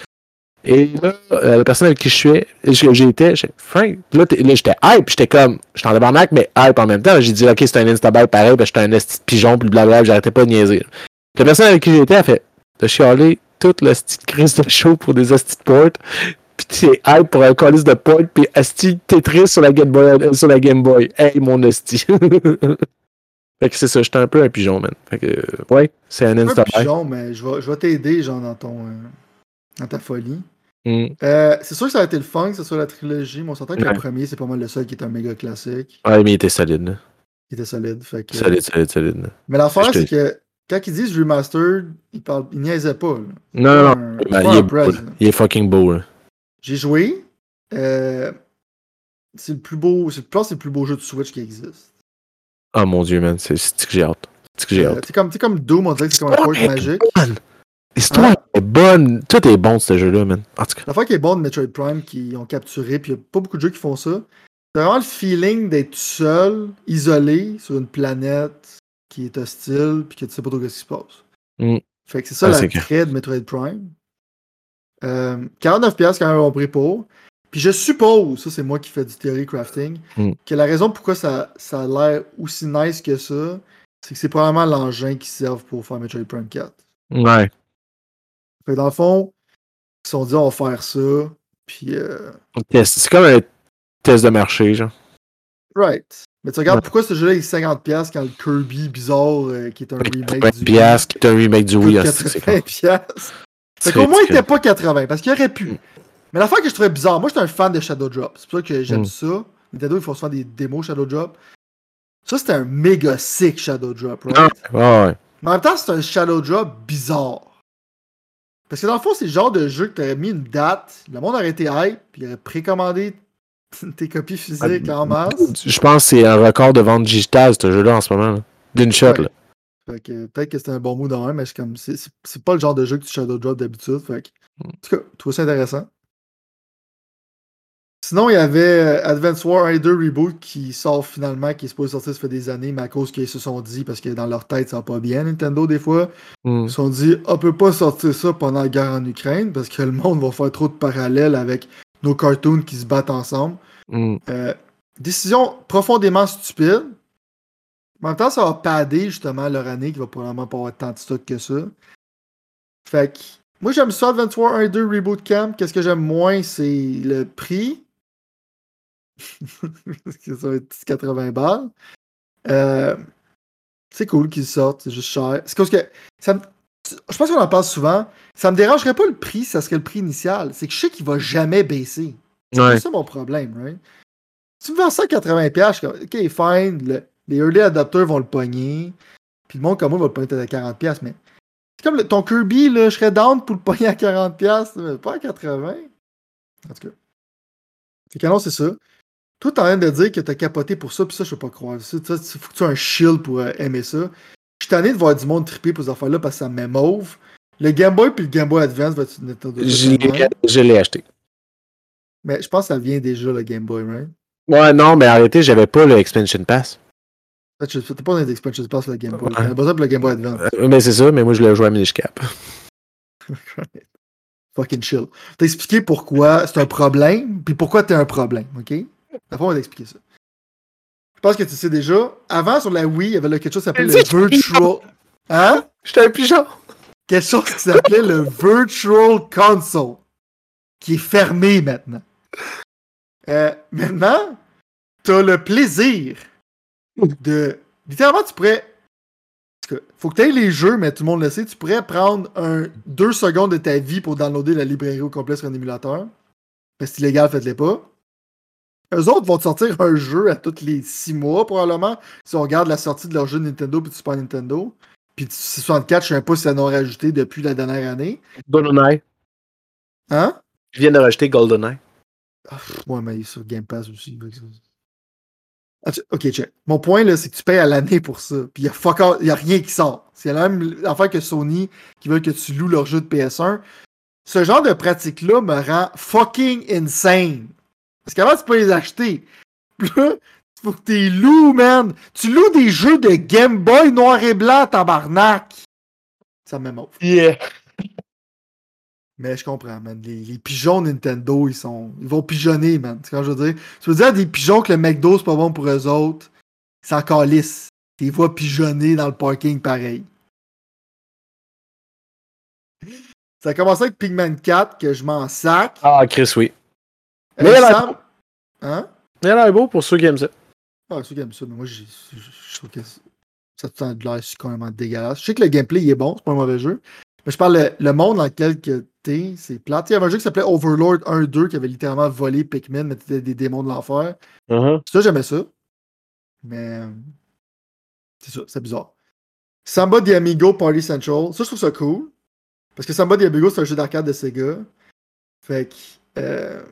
Et là, euh, la personne avec qui je suis, j'étais, j'ai Frank, là, là, j'étais hype, j'étais comme, j'étais en tabarnak, mais hype en même temps. J'ai dit, ok, c'est un instabuy pareil, parce que j'étais un esti de pigeon, puis blablabla, j'arrêtais pas de niaiser. La personne avec qui j'étais, elle fait, t'as chialé toute la petite crise de show pour des esti de portes, puis t'es hype pour un colis de portes, puis esti Tetris sur la Game Boy, euh, sur la Game Boy. Hey, mon esti. fait que c'est ça, j'étais un peu un pigeon, man. Fait que, ouais, c'est un Un pigeon, mais je vais, je vais t'aider, genre, dans ton. euh, dans ta folie. Mm. Euh, c'est sûr que ça a été le fun que ce soit la trilogie, mais on s'entend que Ouais. le premier, c'est pas mal le seul qui est un méga classique, Ouais, mais il était solide, qui était solide. Fait que, Solide, solide, solide. Mais l'affaire, c'est que quand ils disent remastered, ils, parlent, ils niaisaient pas. là. Non, non, non. Un- Ben, il, est beau, press, il est fucking beau. J'ai joué. euh, c'est le plus beau. Je pense que c'est le plus beau jeu de Switch qui existe. Oh mon dieu, man. C'est c'est que j'ai hâte? C'est que j'ai Euh, hâte? c'est comme, c'est comme Doom, on dirait que c'est comme un port Ouais. magique. Man, L'histoire est bonne. Tout est bon, ce jeu-là, man. En tout cas. La fois qui est bon de Metroid Prime qui ont capturé, puis il n'y a pas beaucoup de jeux qui font ça. C'est vraiment le feeling d'être seul, isolé sur une planète qui est hostile, puis que tu sais pas trop ce qui se passe. Mm. Fait que c'est ça Ah, l'attrait de Metroid Prime. Euh, 49$ quand même un prix pour. Puis je suppose, ça c'est moi qui fais du theory crafting, Mm. que la raison pourquoi ça, ça a l'air aussi nice que ça, c'est que c'est probablement l'engin qui servent pour faire Metroid Prime 4. Ouais. Fait que dans le fond, ils se sont dit on va faire ça, puis euh. C'est comme un test de marché, genre. Right. Mais tu regardes Ouais. pourquoi ce jeu-là est 50$ quand le Kirby bizarre, euh, qui est un remake 80 du piastres, qui est un remake du Wii. coûte hostie, c'est 80$. con. Fait C'est qu'au moins, il ridicule. était pas 80$, parce qu'il aurait pu. Mm. Mais l'affaire que je trouvais bizarre, moi, j'étais un fan de Shadow Drop. C'est pour ça que j'aime Mm. ça. Nintendo, ils font souvent des démos Shadow Drop. Ça, c'était un méga sick Shadow Drop, right? Ah, ouais, ouais. Mais en même temps, c'est un Shadow Drop bizarre. Parce que dans le fond, c'est le genre de jeu que tu aurais mis une date, le monde aurait été hype, puis il aurait précommandé tes copies physiques en masse. Je pense que c'est un record de vente digitale, ce jeu-là, en ce moment. D'une shot, là. Fait que peut-être que c'était un bon mot dans un, mais c'est comme c'est- pas le genre de jeu que tu shadow drop d'habitude. Fait que, en tout cas, je trouve ça intéressant. Sinon, il y avait euh, Advance War 1 et 2 Reboot qui sort finalement, qui est supposé sortir ça fait des années, mais à cause qu'ils se sont dit, parce que dans leur tête, ça va pas bien, Nintendo, des fois, Mm. ils se sont dit, on peut pas sortir ça pendant la guerre en Ukraine, parce que le monde va faire trop de parallèles avec nos cartoons qui se battent ensemble. Mm. Euh, décision profondément stupide. En même temps, ça va padder justement leur année qui va probablement pas avoir tant de stock que ça. Fait que moi j'aime ça Advance War 1 et 2 Reboot Camp. Qu'est-ce que j'aime moins, c'est le prix. Parce que ça va être 80 balles. Euh, c'est cool qu'ils sortent, c'est juste cher. C'est parce que ça me- je pense qu'on en parle souvent. Ça me dérangerait pas le prix, ça serait le prix initial. C'est que je sais qu'il va jamais baisser. C'est Ouais. ça mon problème, right? Tu me vends ça à 80$, je suis comme, ok, fine, le- les early adopters vont le pogner, puis le monde comme moi va le pogner à 40$, mais c'est comme le- ton Kirby, là, je serais down pour le pogner à 40$, mais pas à 80$. En tout cas. Fait que non, c'est ça. Toi, t'es en train de dire que t'as capoté pour ça, puis ça, je peux pas croire. Ça, faut que tu aies un shield pour euh, aimer ça. Je suis tanné de voir du monde triper pour ces affaires-là parce que ça me mauve. Le Game Boy puis le Game Boy Advance va être Nintendo. Je l'ai- je l'ai acheté. Mais je pense que ça vient déjà, le Game Boy, right? Ouais, non, mais arrêtez, j'avais pas le Expansion Pass. Je- C'était pas dans les expansions pass sur le Game Boy. J'avais besoin pour le Game Boy Advance. Euh, mais c'est ça, mais moi, je l'ai joué à Minish Cap. Fucking chill. T'as expliqué pourquoi c'est un problème, puis pourquoi t'es un problème, ok? Après, on va t'expliquer ça. Je pense que tu sais déjà. Avant, sur la Wii, il y avait là quelque chose qui s'appelait le Virtual. Hein? J'étais un pigeon. Quelque chose qui s'appelait le Virtual Console? Qui est fermé maintenant. Euh, maintenant, t'as le plaisir de. Littéralement, tu pourrais. parce que Faut que tu aies les jeux, mais tout le monde le sait. Tu pourrais prendre un deux secondes de ta vie pour downloader la librairie au complet sur un émulateur. Mais c'est illégal, faites-les pas. Eux autres vont te sortir un jeu à tous les six mois, probablement. Si on regarde la sortie de leur jeu Nintendo puis du Super Nintendo. Puis du 64, je sais pas si ça en ont rajouté depuis la dernière année. GoldenEye. Hein? Je viens de rajouter GoldenEye. Ah, pff, ouais, mais il est sur Game Pass aussi. Ah, tu- Ok, check. Mon point, là, c'est que tu payes à l'année pour ça. Puis il n'y y a rien qui sort. C'est la même affaire que Sony qui veut que tu loues leur jeu de PS1. Ce genre de pratique-là me rend fucking insane. Parce qu'avant, tu peux les acheter. Puis là, faut que tu les loues, man. Tu loues des jeux de Game Boy noir et blanc, tabarnak. Ça me m'émauve. Yeah. Mais je comprends, man. Les, les pigeons Nintendo, ils sont. Ils vont pigeonner, man. C'est quand je veux dire? Tu veux dire des pigeons que le McDo, c'est pas bon pour eux autres? C'est encore lisse. Tu les vois pigeonner dans le parking pareil. Ça a commencé avec Pigman 4, que je m'en sac. Ah, Chris, oui. Euh, Mais elle a- Hein? Il a l'air beau pour ceux qui aiment ça. Ah, ceux qui aiment ça, mais moi, j'ai- je trouve que ça a de l'air complètement dégueulasse. Je sais que le gameplay, il est bon, c'est pas un mauvais jeu. Mais je parle le, le monde dans lequel que t'es, c'est plate. Il y avait un jeu qui s'appelait Overlord 1-2 qui avait littéralement volé Pikmin, mais c'était des démons de l'enfer. Uh-huh. Ça, j'aimais ça. Mais c'est ça, c'est bizarre. Samba de Amigo Party Central. Ça, je trouve ça cool. Parce que Samba de Amigo, c'est un jeu d'arcade de Sega. Fait que. Euh,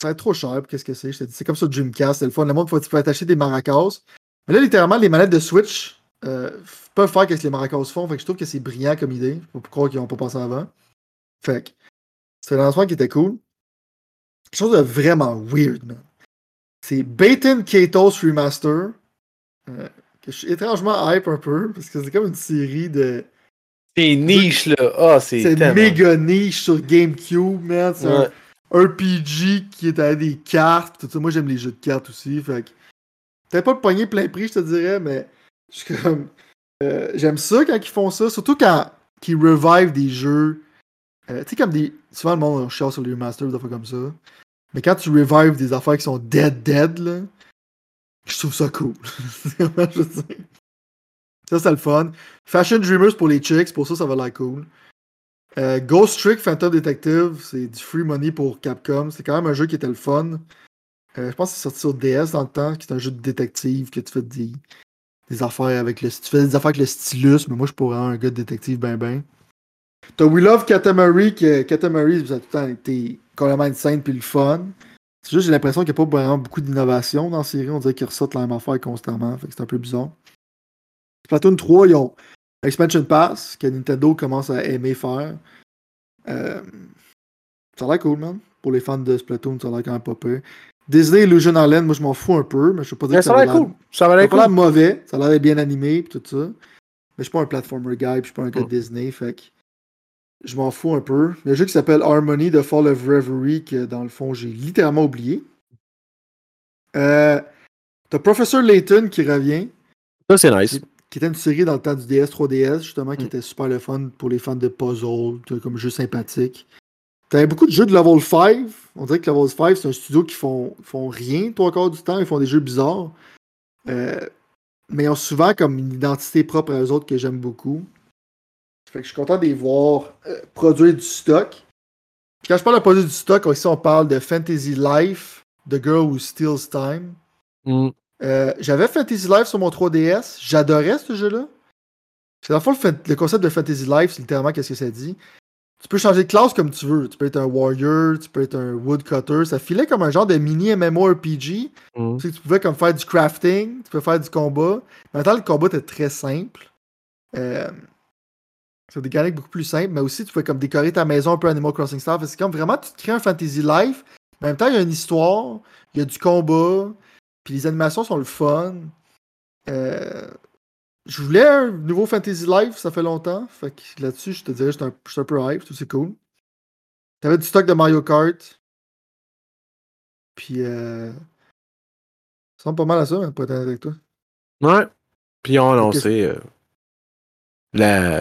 ça va être trop cher. Qu'est-ce que c'est? C'est comme ça Dreamcast. C'est le fun. Le monde, faut, tu peux attacher des maracas. Mais là, littéralement, les manettes de Switch euh, peuvent faire ce que les maracas font. Fait que je trouve que c'est brillant comme idée. Faut pas croire qu'ils n'ont pas pensé avant. Fait que. C'est un lancement qui était cool. Quelque chose de vraiment weird, man. C'est Baton Katos Remaster. Euh, que je suis étrangement hype un peu. Parce que c'est comme une série de. C'est niche, là. Ah, c'est C'est méga niche sur GameCube, man. C'est RPG qui est à des cartes. Tout ça. Moi, j'aime les jeux de cartes aussi. Fait que. Peut-être pas le poignet plein prix, je te dirais, mais. Euh, j'aime ça quand ils font ça. Surtout quand ils revive des jeux. Euh, tu sais, comme des. Souvent, le monde chiale sur les remasters, des affaires comme ça. Mais quand tu revives des affaires qui sont dead, dead, là. Je trouve ça cool. Ça, c'est le fun. Fashion Dreamers pour les chicks, pour ça, ça va l'air cool. Euh, Ghost Trick Phantom Detective, c'est du free money pour Capcom. C'est quand même un jeu qui était le fun. Euh, je pense que c'est sorti sur DS dans le temps, qui est un jeu de détective que tu fais des, des affaires avec le. Tu fais des affaires avec le stylus, mais moi je pourrais avoir un gars de détective ben ben. T'as We Love Katamari, que Katamari, ça a tout le temps été complètement insane puis le fun. C'est juste j'ai l'impression qu'il n'y a pas vraiment beaucoup d'innovation dans la série. On dirait qu'ils ressortent la même affaire constamment. Fait que c'est un peu bizarre. Splatoon 3, ils ont Expansion Pass, que Nintendo commence à aimer faire. Euh, ça a l'air cool, man. Pour les fans de Splatoon, ça a l'air quand même pas peu. Disney Illusion Island, moi je m'en fous un peu, mais je sais pas dire que ça, a l'air cool. Ça a l'air cool. mauvais, ça a l'air bien animé et tout ça. Mais je suis pas un platformer guy, puis je suis pas un gars de mm. Disney, fait que je m'en fous un peu. Il y a un jeu qui s'appelle Harmony The Fall of Reverie, que dans le fond j'ai littéralement oublié. Euh, T'as Professor Layton qui revient. Ça c'est nice qui était une série dans le temps du DS 3DS, justement, qui mm. était super le fun pour les fans de puzzle, comme jeu sympathique. T'avais beaucoup de jeux de Level 5. On dirait que Level 5, c'est un studio qui font, font rien, toi, encore du temps. Ils font des jeux bizarres. Euh, mais ils ont souvent comme une identité propre à eux autres que j'aime beaucoup. Fait que je suis content de les voir euh, produire du stock. quand je parle de produire du stock, ici on parle de Fantasy Life, The Girl Who Steals Time. Mm. Euh, j'avais Fantasy Life sur mon 3DS. J'adorais ce jeu-là. C'est la fois le, concept de Fantasy Life, c'est littéralement qu'est-ce que ça dit. Tu peux changer de classe comme tu veux. Tu peux être un warrior, tu peux être un woodcutter. Ça filait comme un genre de mini MMORPG. Mm. Tu, tu pouvais comme faire du crafting, tu peux faire du combat. Maintenant, le combat était très simple. Euh, c'est des mécaniques beaucoup plus simples, mais aussi tu pouvais comme décorer ta maison un peu Animal Crossing style. C'est comme vraiment, tu te crées un Fantasy Life. Mais en même temps, il y a une histoire, il y a du combat, puis les animations sont le fun. Euh, je voulais un nouveau Fantasy Life, ça fait longtemps. Fait que là-dessus, je te dirais, je suis un, peu hype, tout c'est cool. T'avais du stock de Mario Kart. Puis, euh, ça ressemble pas mal à ça, mais pour être avec toi. Ouais. Puis, ils ont annoncé euh, la,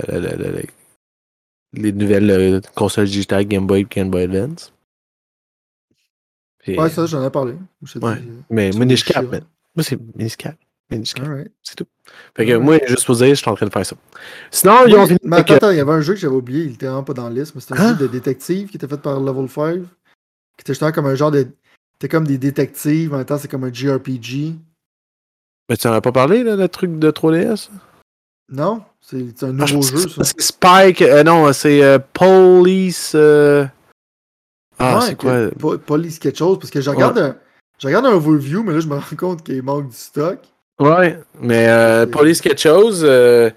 les nouvelles euh, consoles digitales Game Boy et Game Boy Advance ouais, ça, j'en ai parlé. Ouais. mais Minish Cap, Moi, c'est Minish Cap. C'est tout. Fait que moi, juste pour dire, je suis en train de faire ça. Sinon, ils ont fini. Mais attends, il y avait un jeu que j'avais oublié, il était vraiment pas dans la liste, mais c'était un jeu hein? de détective qui était fait par Level 5. Qui était justement comme un genre de. C'était comme des détectives, en même temps, c'est comme un JRPG. Mais tu n'en as pas parlé, là, le truc de 3DS? Non, c'est un ah, nouveau jeu, ça. C'est Spike, euh, non, c'est euh, Police. Euh... Ah, c'est quoi? Police quelque chose, parce que je regarde, un, je regarde un overview, mais là, je me rends compte qu'il manque du stock. Ouais, mais euh, Police quelque chose, euh,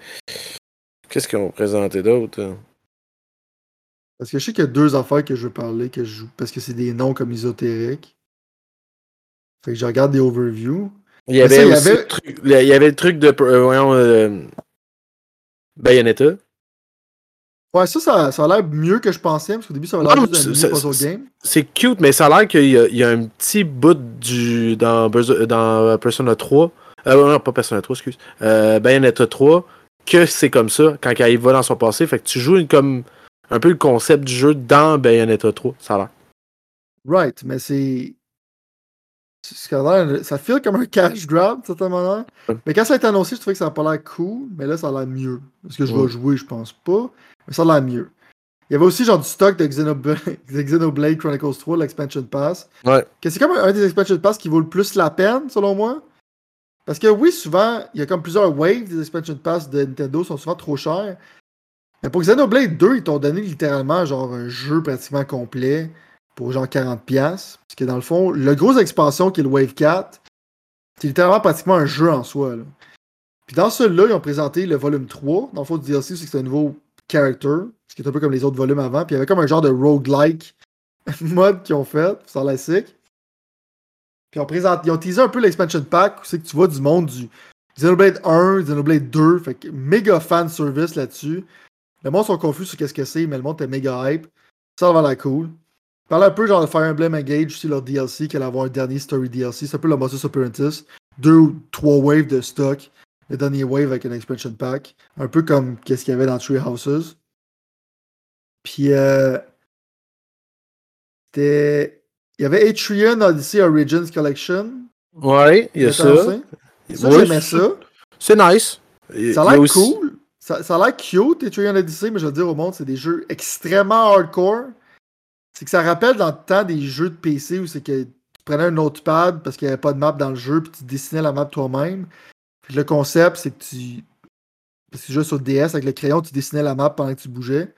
qu'est-ce qu'ils ont présenté d'autre? Hein? Parce que je sais qu'il y a deux affaires que je veux parler, que je joue, parce que c'est des noms comme ésotériques. Fait que je regarde des overviews. Il y avait, aussi Le, truc, il y avait le truc de. Euh, voyons, euh, Bayonetta. Ouais, ça, ça, ça a l'air mieux que je pensais, parce qu'au début, ça avait l'air juste un puzzle game. C'est cute, mais ça a l'air qu'il y, y, a un petit bout du, dans, dans Persona 3. Euh, non, pas Persona 3, excuse. Euh, Bayonetta 3, que c'est comme ça, quand il va dans son passé. Fait que tu joues comme un peu le concept du jeu dans Bayonetta 3, ça a l'air. Right, mais c'est. Ça file comme un cash grab, de certaine manière. Mais quand ça a été annoncé, je trouvais que ça n'a pas l'air cool, mais là, ça a l'air mieux. Est-ce que je vais jouer, je pense pas. Mais ça a l'air mieux. Il y avait aussi genre du stock de Xenoblade, Chronicles 3, l'expansion pass. Ouais. c'est comme un des expansion pass qui vaut le plus la peine, selon moi. Parce que oui, souvent, il y a comme plusieurs waves des expansion pass de Nintendo sont souvent trop chers. Mais pour Xenoblade 2, ils t'ont donné littéralement genre un jeu pratiquement complet pour genre 40$. Parce que dans le fond, le gros expansion qui est le Wave 4, c'est littéralement pratiquement un jeu en soi. Là. Puis dans celui-là, ils ont présenté le volume 3. Dans le fond, du DLC, c'est que c'est un nouveau character, ce qui est un peu comme les autres volumes avant. Puis il y avait comme un genre de roguelike mode qu'ils ont fait, ça la sick. Puis on présente, ils ont teasé un peu l'expansion pack, où c'est que tu vois du monde du Xenoblade 1, Xenoblade 2, fait que méga fan service là-dessus. Le monde sont confus sur qu'est-ce que c'est, mais le monde était méga hype. Ça va l'air cool. Parle un peu genre de Fire Emblem Engage aussi leur DLC, qu'elle va avoir un dernier story DLC. C'est un peu le Monster Apprentice. Deux ou trois waves de stock. Le dernier wave avec un expansion pack. Un peu comme qu'est-ce qu'il y avait dans Tree Houses. Puis euh, c'était. Il y avait Atrian Odyssey Origins Collection. Ouais, il y a ça. Ça, j'aimais ça. C'est nice. Ça a l'air cool. Ça, ça a l'air cute, Atrian Odyssey, mais je veux dire au monde, c'est des jeux extrêmement hardcore. C'est que ça rappelle dans le temps des jeux de PC où c'est que tu prenais un notepad parce qu'il n'y avait pas de map dans le jeu, puis tu dessinais la map toi-même. Le concept, c'est que tu. Parce que juste sur DS, avec le crayon, tu dessinais la map pendant que tu bougeais.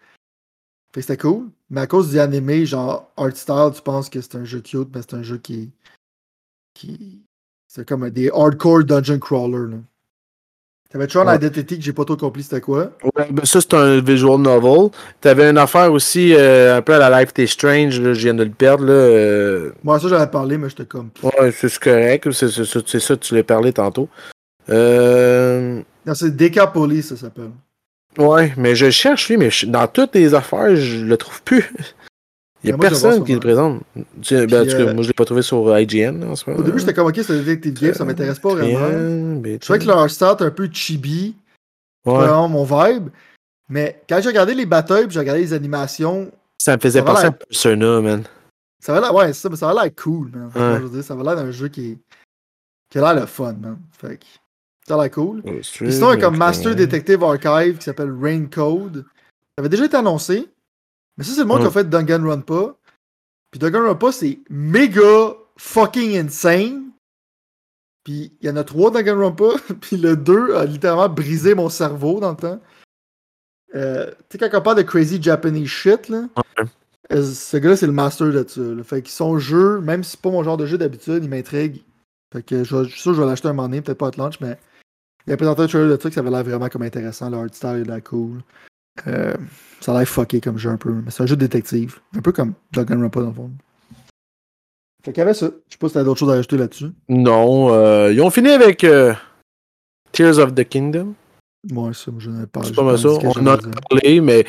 Fait que c'était cool. Mais à cause du animé, genre art style, tu penses que c'est un jeu cute, mais c'est un jeu qui. qui. C'est comme des hardcore dungeon crawler. Là. T'avais toujours ouais. Identity que j'ai pas trop compris c'était quoi. Ouais, ben ça c'est un visual novel. T'avais une affaire aussi euh, un peu à la Life Is Strange, là, je viens de le perdre. Là, euh... Moi ça j'avais parlé, mais j'étais comme. Ouais, c'est correct, c'est ça, tu l'as parlé tantôt. Euh... Non, c'est Decapolis, ça s'appelle. Ouais, mais je cherche lui, mais dans toutes les affaires, je le trouve plus. Il n'y a personne qui le présente. Tu, ben, euh... moi, je l'ai pas trouvé sur IGN en ce moment. Au début, j'étais comme, ok, c'est Detective Game, ça m'intéresse pas vraiment. Je trouvais que leur start un peu chibi. Ouais. vraiment mon vibe. Mais quand j'ai regardé les batailles, j'ai regardé les animations. Ça me faisait ça penser à Persona, man. Ça va l'air, ouais, ça, ça va l'air cool, man. Ouais. Ça va l'air d'un jeu qui, est... qui a l'air le fun, man. Fait que, ça a l'air cool. Oh, sinon, il y a comme Master Detective Archive qui s'appelle Rain Code. Ça avait déjà été annoncé. Mais ça, c'est le monde qui a fait Danganronpa. Puis Danganronpa, c'est méga fucking insane. Puis il y en a trois Danganronpa. Puis le 2 a littéralement brisé mon cerveau dans le temps. Euh, tu sais, quand on parle de crazy Japanese shit, là, euh, ce gars-là, c'est le master de ça. Là. Fait que son jeu, même si c'est pas mon genre de jeu d'habitude, il m'intrigue. Fait que je, suis sûr que je vais l'acheter un moment donné, peut-être pas à launch, mais il a présenté un trailer de truc, ça avait l'air vraiment comme intéressant. Le art style est là cool. Euh, ça a l'air fucké comme jeu un peu. Mais c'est un jeu de détective. Un peu comme Danganronpa dans le fond. Fait qu'il y avait ça. Je sais pas si t'as d'autres choses à ajouter là-dessus. Non. Euh, ils ont fini avec euh, Tears of the Kingdom. Ouais, ça, je n'ai pas. C'est pas mal ça. On en a parlé, mais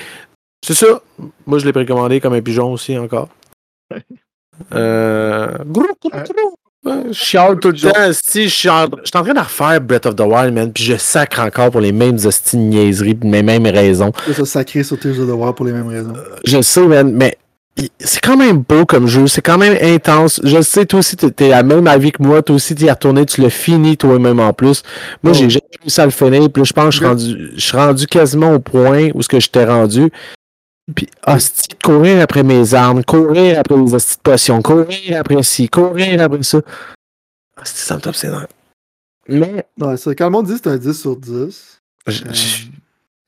c'est ça. Moi, je l'ai précommandé comme un pigeon aussi encore. euh... Gros, gros, gros. Je chiale tout le temps. Si, je suis en, en, train de refaire Breath of the Wild, man, puis je sacre encore pour les mêmes hosties niaiseries, pour les mêmes raisons. Je sacré sur Tears of the Wild pour les mêmes raisons. Je sais, man, mais c'est quand même beau comme jeu, c'est quand même intense. Je sais, toi aussi, t'es à même avis que moi, toi aussi, t'y as retourné, tu l'as fini toi-même en plus. Moi, oh. j'ai jamais réussi à le finir, puis là, je pense que je suis rendu, je suis rendu quasiment au point où ce que je t'ai rendu. Puis, hostie, courir après mes armes, courir après les hosties de potions, courir après ci, courir après ça. Hostie, ça me tape c'est Mais. Ouais, ça, quand le monde dit que c'est un 10 sur 10. Je, euh...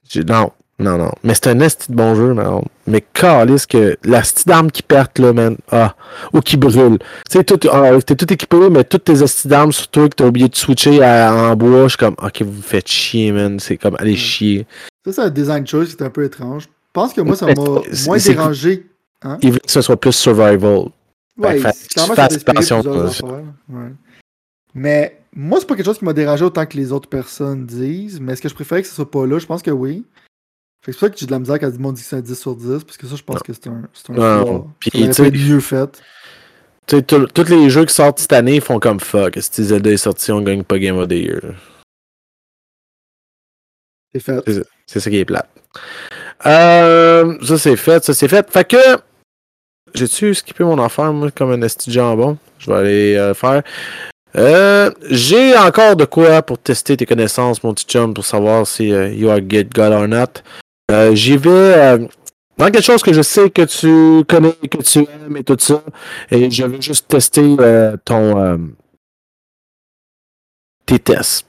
je, non, non, non. Mais c'est un esti de bon jeu, non. Mais calisse que la d'armes qui perte, là, man. Ah. Ou qui brûle. Tu sais, tout, ah, t'es tout équipé, mais toutes tes esti d'armes sur toi que t'as oublié de switcher à, en bois, je suis comme, ok, vous faites chier, man. C'est comme, allez chier. Ça, c'est un design choice qui est un peu étrange. Je pense que moi, ça m'a moins dérangé. Hein? Il veut que ce soit plus survival. Ouais, clairement, ça ouais. Mais moi, c'est pas quelque chose qui m'a dérangé autant que les autres personnes disent. Mais est-ce que je préférais que ce soit pas là? Je pense que oui. C'est pour ça que j'ai de la misère quand du monde dit que c'est un 10 sur 10, parce que ça, je pense non. que c'est un, c'est un non. Puis, mieux fait. Tu sais, tous les jeux qui sortent cette année font comme fuck. Si Zelda est sorti, on gagne pas Game of the Year? C'est fait. C'est ça qui est plate. Euh, ça c'est fait, ça c'est fait. Fait que j'ai-tu skippé mon affaire, moi, comme un esti jambon? Je vais aller euh, faire. Euh, j'ai encore de quoi pour tester tes connaissances, mon petit chum, pour savoir si uh, you are good God or not. Euh, J'y vais euh, dans quelque chose que je sais que tu connais, que tu aimes et tout ça. Et je vais juste tester ton tes tests.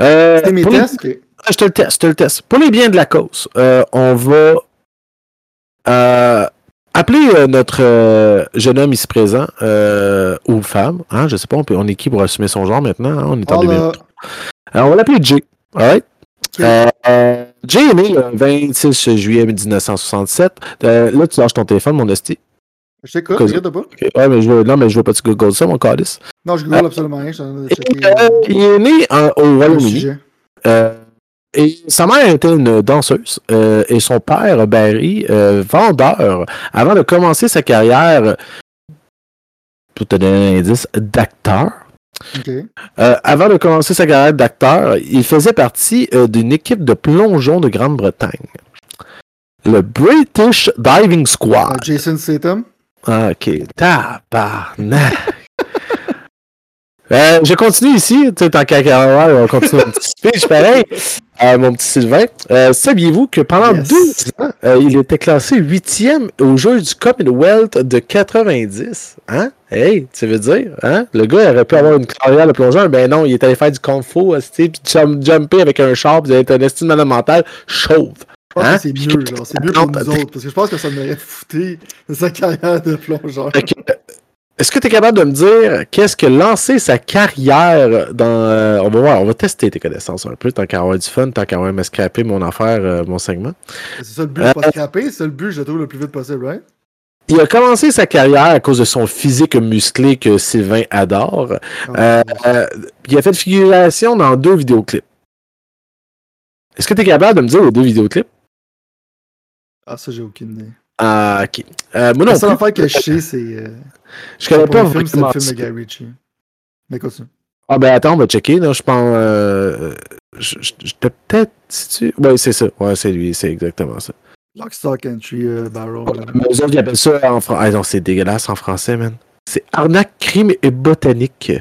Euh, mes les- tests? Je te le teste, je te le teste. Pour les biens de la cause, euh, on va euh, appeler euh, notre jeune homme ici présent, ou femme, hein, je sais pas, on, peut, on est qui pour assumer son genre maintenant, hein, on est en Ah, 2000. là, Alors, on va l'appeler Jay. Alright? Jay est né le 26 juillet 1967. Euh, là, tu lâches ton téléphone, mon hostie. je t'écoute, regarde pas. Ok. Ouais, mais je veux, non, mais je veux pas que tu googles ça, mon calice. Non, je google absolument rien, je suis en train de Et, checker il est né en- au Royaume-Uni. Euh, et sa mère était une danseuse euh, et son père, Barry, euh, vendeur, avant de commencer sa carrière, pour te donner un indice, d'acteur. Euh, avant de commencer sa carrière d'acteur, il faisait partie d'une équipe de plongeon de Grande-Bretagne. Le British Diving Squad. Jason Statham? Ah, ok. Tabarnak. Euh, je continue ici, tu sais, tant qu'à carrière, on continue un petit speech pareil. Euh, mon petit Sylvain, euh, saviez-vous que pendant Yes. 12 ans, euh, il était classé huitième au jeu du Commonwealth de 90? Hein? Hey, tu veux dire? Hein? Le gars il aurait pu avoir une carrière de plongeur, ben non, il est allé faire du kung fu, puis jump- jumper avec un char, puis il être un estime mental chauve. Hein? c'est mieux, genre. C'est mieux pour nous autres, parce que je pense que ça m'aurait fouté sa carrière de plongeur. Est-ce que tu es capable de me dire qu'est-ce que lancer sa carrière dans. euh, on va voir, on va tester tes connaissances un peu, tant qu'à avoir du fun, tant qu'à avoir me scraper mon affaire, euh, mon segment. C'est ça le but, c'est pas scraper, c'est ça le but, je le trouve le plus vite possible, right? Il a commencé sa carrière à cause de son physique musclé que Sylvain adore. Euh, euh, il a fait figuration dans deux vidéoclips. Est-ce que tu es capable de me dire les deux vidéoclips? Ah, ça, j'ai aucune idée. Ah, ok. Euh, moi non La seule affaire que je sais, c'est. Euh, Je connais pas film, c'est vraiment le film de Guy Ritchie. Mais continue. Ah ben attends, on va checker. Là, je pense. Euh, je- peut-être. Tu... Ouais, c'est ça. Ouais, c'est lui, c'est exactement ça. Lock, Stock, Entry, euh, Barrel. Mais eux autres, ils appellent ça en français. Ah non, c'est dégueulasse en français, man. C'est arnaque, crime et botanique.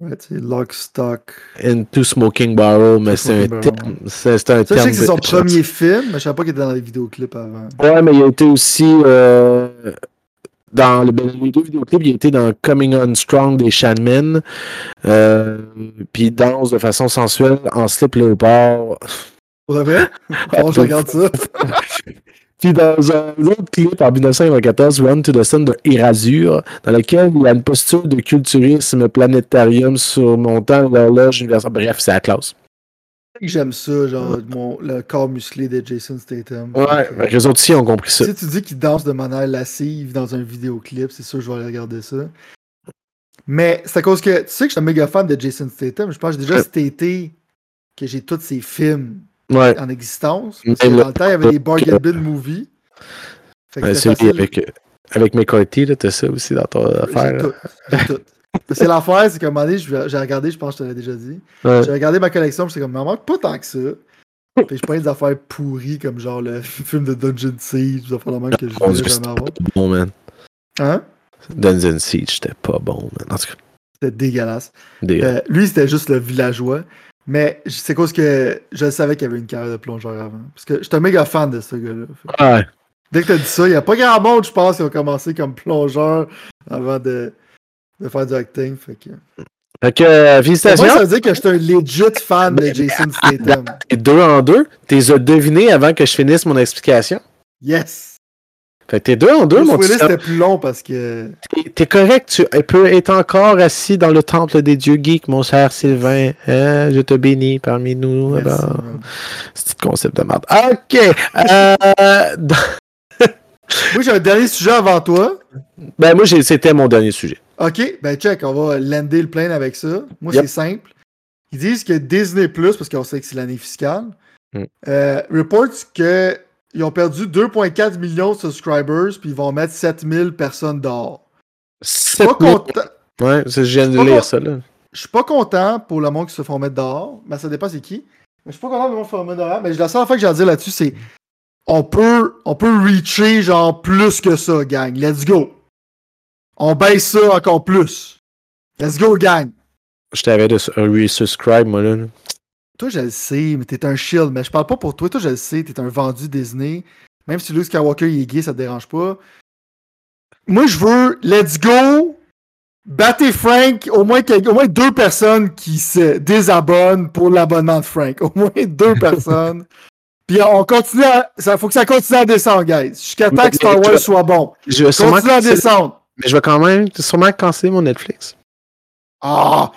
Ouais, Lock, Stock. Into Smoking Barrel, mais c'est un terme. C'est un Ça, je terme. sais que c'est son premier film, mais je savais pas qu'il était dans les vidéoclips avant. Ouais, mais il a été aussi. euh, dans le, ben, les deux vidéoclips, il a été dans Coming On Strong des Shanmen. Euh, puis il danse de façon sensuelle en slip léopard. Pour de vrai? Bon, je regarde ça. Puis dans un autre clip en 1994, Run to the Sun de Erasure, dans lequel il y a une posture de culturisme planétarium surmontant l'horloge universelle. Bref, c'est la classe. J'aime ça, genre mon, le corps musclé de Jason Statham. Ouais, que- les autres aussi ont compris ça. Si tu dis qu'il danse de manière lascive dans un vidéoclip, c'est sûr que je vais aller regarder ça. Mais c'est à cause que tu sais que je suis un méga fan de Jason Statham. Je pense que déjà Ouais. staté que j'ai tous ses films Ouais, en existence. Parce que dans le temps, il y avait des bargain bin movies. Ouais, c'est avec, euh, avec McCarthy, t'as ça aussi dans ton affaire. que l'affaire, c'est qu'à un moment donné, je- j'ai regardé, je pense que je te l'ai déjà dit. Ouais. J'ai regardé ma collection, puis c'est comme, m'en manque pas tant que ça. Puis je prends des affaires pourries, comme genre le film de Dungeon Siege, des affaires de même que je voulais jamais avoir. bon, man. Hein? Dungeon Siege, c'était pas bon, man. En tout cas, C'était dégueulasse. Euh, lui, c'était juste le villageois. Mais c'est cause que je savais qu'il y avait une carrière de plongeur avant. Parce que j'étais un méga fan de ce gars-là. Ouais. Dès que t'as dit ça, il n'y a pas grand monde, je pense, qui ont commencé comme plongeur avant de, de faire du acting. Fait que... Fait que, euh, Moi, félicitations. ça veut dire que j'étais un legit fan de Jason Statham. Et deux en deux, t'es deviné avant que je finisse mon explication. Yes! Fait que t'es deux en deux, mon petit. c'était plus long parce que. T'es- correct, tu peux être encore assis dans le temple des dieux geeks, mon cher Sylvain. Hein, je te bénis parmi nous. Merci, alors. un concept de merde. Ok. Euh, Moi, j'ai un dernier sujet avant toi. ben moi, c'était mon dernier sujet. Ok, ben check, on va lander le plein avec ça. Moi, Yep. c'est simple. Ils disent que Disney, parce qu'on sait que c'est l'année fiscale, Mm. euh, reports qu'ils ont perdu 2,4 millions de subscribers, puis ils vont mettre 7000 personnes dehors. Suis pas 7000. content. Ouais, c'est- je viens de lire ça, là. Je suis pas content pour le monde qui se font mettre dehors, mais ça dépend c'est qui. Mais je suis pas content pour le monde qui se font mettre dehors, mais la seule fois que j'ai à dire là-dessus, c'est on peut, on peut reacher genre plus que ça, gang. Let's go. On baisse ça encore plus. Let's go, gang. Je t'avais de resubscribe, moi, là. Toi, je le sais, mais t'es un shield. Mais je parle pas pour toi. Toi, je le sais, t'es un vendu Disney. Même si Luke Skywalker il est gay, ça te dérange pas. Moi, je veux let's go battez Frank, au moins, au moins deux personnes qui se désabonnent pour l'abonnement de Frank. Au moins deux personnes. Puis on continue à. Ça, faut que ça continue à descendre, guys. Jusqu'à temps que Star Wars soit bon. Je Continue à descendre. mais je vais quand même sûrement canceller mon Netflix. Ah!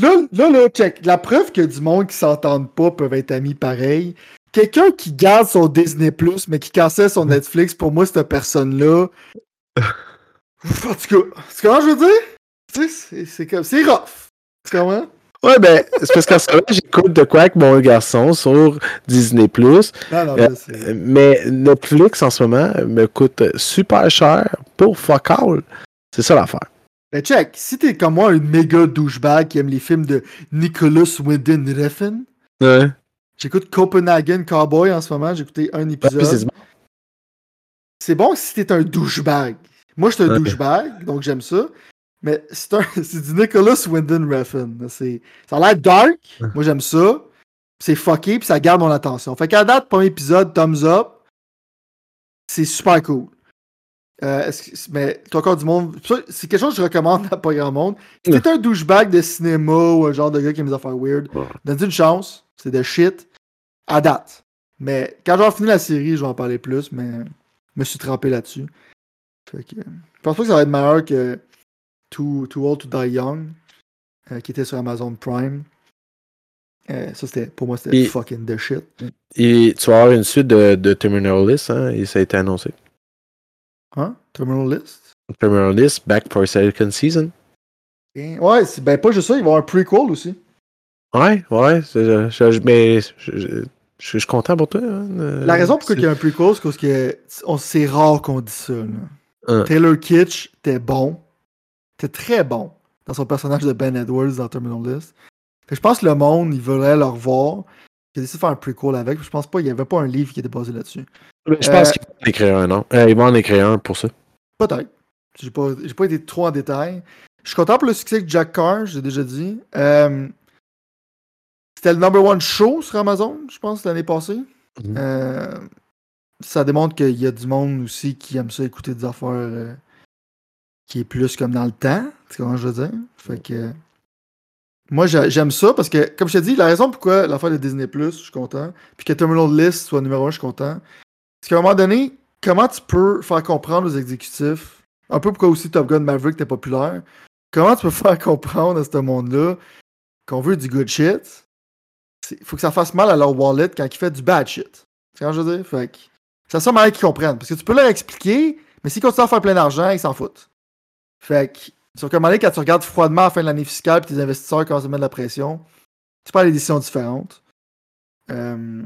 Là, là, là, check. La preuve que du monde qui s'entendent pas peuvent être amis pareil. Quelqu'un qui garde son Disney Plus, mais qui cancelle son Netflix, pour moi, cette personne-là. En tout cas, comment je veux dire? C'est- c'est comme. C'est rough. Tu comprends? Ouais, ben, c'est parce qu'en ce moment, j'écoute de quoi avec mon garçon sur Disney+. Non, non, Euh, c'est. Mais Netflix, en ce moment, me coûte super cher pour fuck all. C'est ça l'affaire. Mais check, si t'es comme moi un méga douchebag qui aime les films de Nicholas Winding Refn, Ouais. j'écoute Copenhagen Cowboy en ce moment, j'ai écouté un Ouais, puis c'est épisode. bon. C'est bon si t'es un douchebag. Moi, je suis un Ouais. douchebag, donc j'aime ça. Mais c'est du Nicholas Winding Refn. C'est- Ça a l'air dark. Moi, j'aime ça. C'est fucké, puis ça garde mon attention. Fait qu'à date, premier épisode, thumbs up. C'est super cool. Euh, mais t'as encore du monde. C'est quelque chose que je recommande à pas grand monde. Si t'es un douchebag de cinéma ou un genre de gars qui aime des affaires weird, donne une chance. C'est de shit. À date. Mais quand j'aurai fini la série, je vais en parler plus, mais je me suis trempé là-dessus. Fait que, je pense pas que ça va être meilleur que Too, Too Old to Die Young, euh, qui était sur Amazon Prime. Euh, ça, c'était, pour moi, c'était fucking the shit. Et tu vas avoir une suite de, de Terminal List, hein, et ça a été annoncé. Hein? Terminal List? Terminal List, back for a second season. Et- Ouais, ben pas juste ça, il va y avoir un prequel aussi. Ouais, ouais, c'est- je, je- mais je, suis content pour toi. hein, euh, La raison pourquoi c'est- il y a un prequel, c'est parce que c'est rare qu'on dit ça. là. Hein. Taylor Kitsch était bon. Était très bon dans son personnage de Ben Edwards dans Terminal List. Je pense que le monde, il voudrait le revoir. Il a décidé de faire un prequel avec. Je pense pas, il n'y avait pas un livre qui était basé là-dessus. Je pense Euh, qu'ils vont en écrire un, non? Euh, ils vont en écrire un pour ça. Peut-être. J'ai pas, j'ai pas été trop en détail. Je suis content pour le succès de Jack Carr, j'ai déjà dit. Euh, c'était le number one show sur Amazon, je pense, l'année passée. Mhm. Ça démontre qu'il y a du monde aussi qui aime ça écouter des affaires qui est plus comme dans le temps. Tu sais comment je veux dire? Fait que. Moi, j'a- j'aime ça parce que, comme je t'ai dit, la raison pourquoi l'affaire de Disney, je suis content, puis que Terminal List soit numéro un, je suis content, c'est qu'à un moment donné, comment tu peux faire comprendre aux exécutifs, un peu pourquoi aussi Top Gun Maverick était populaire, comment tu peux faire comprendre à ce monde-là qu'on veut du good shit, il faut que ça fasse mal à leur wallet quand ils font du bad shit. C'est je veux dire? Fait que ça sent mal qu'ils comprennent. Parce que tu peux leur expliquer, mais s'ils continuent à faire plein d'argent, ils s'en foutent. Fait que, sur comme quand tu regardes froidement à la fin de l'année fiscale puis tes investisseurs commencent à mettre de la pression, tu prends des décisions différentes. Euh,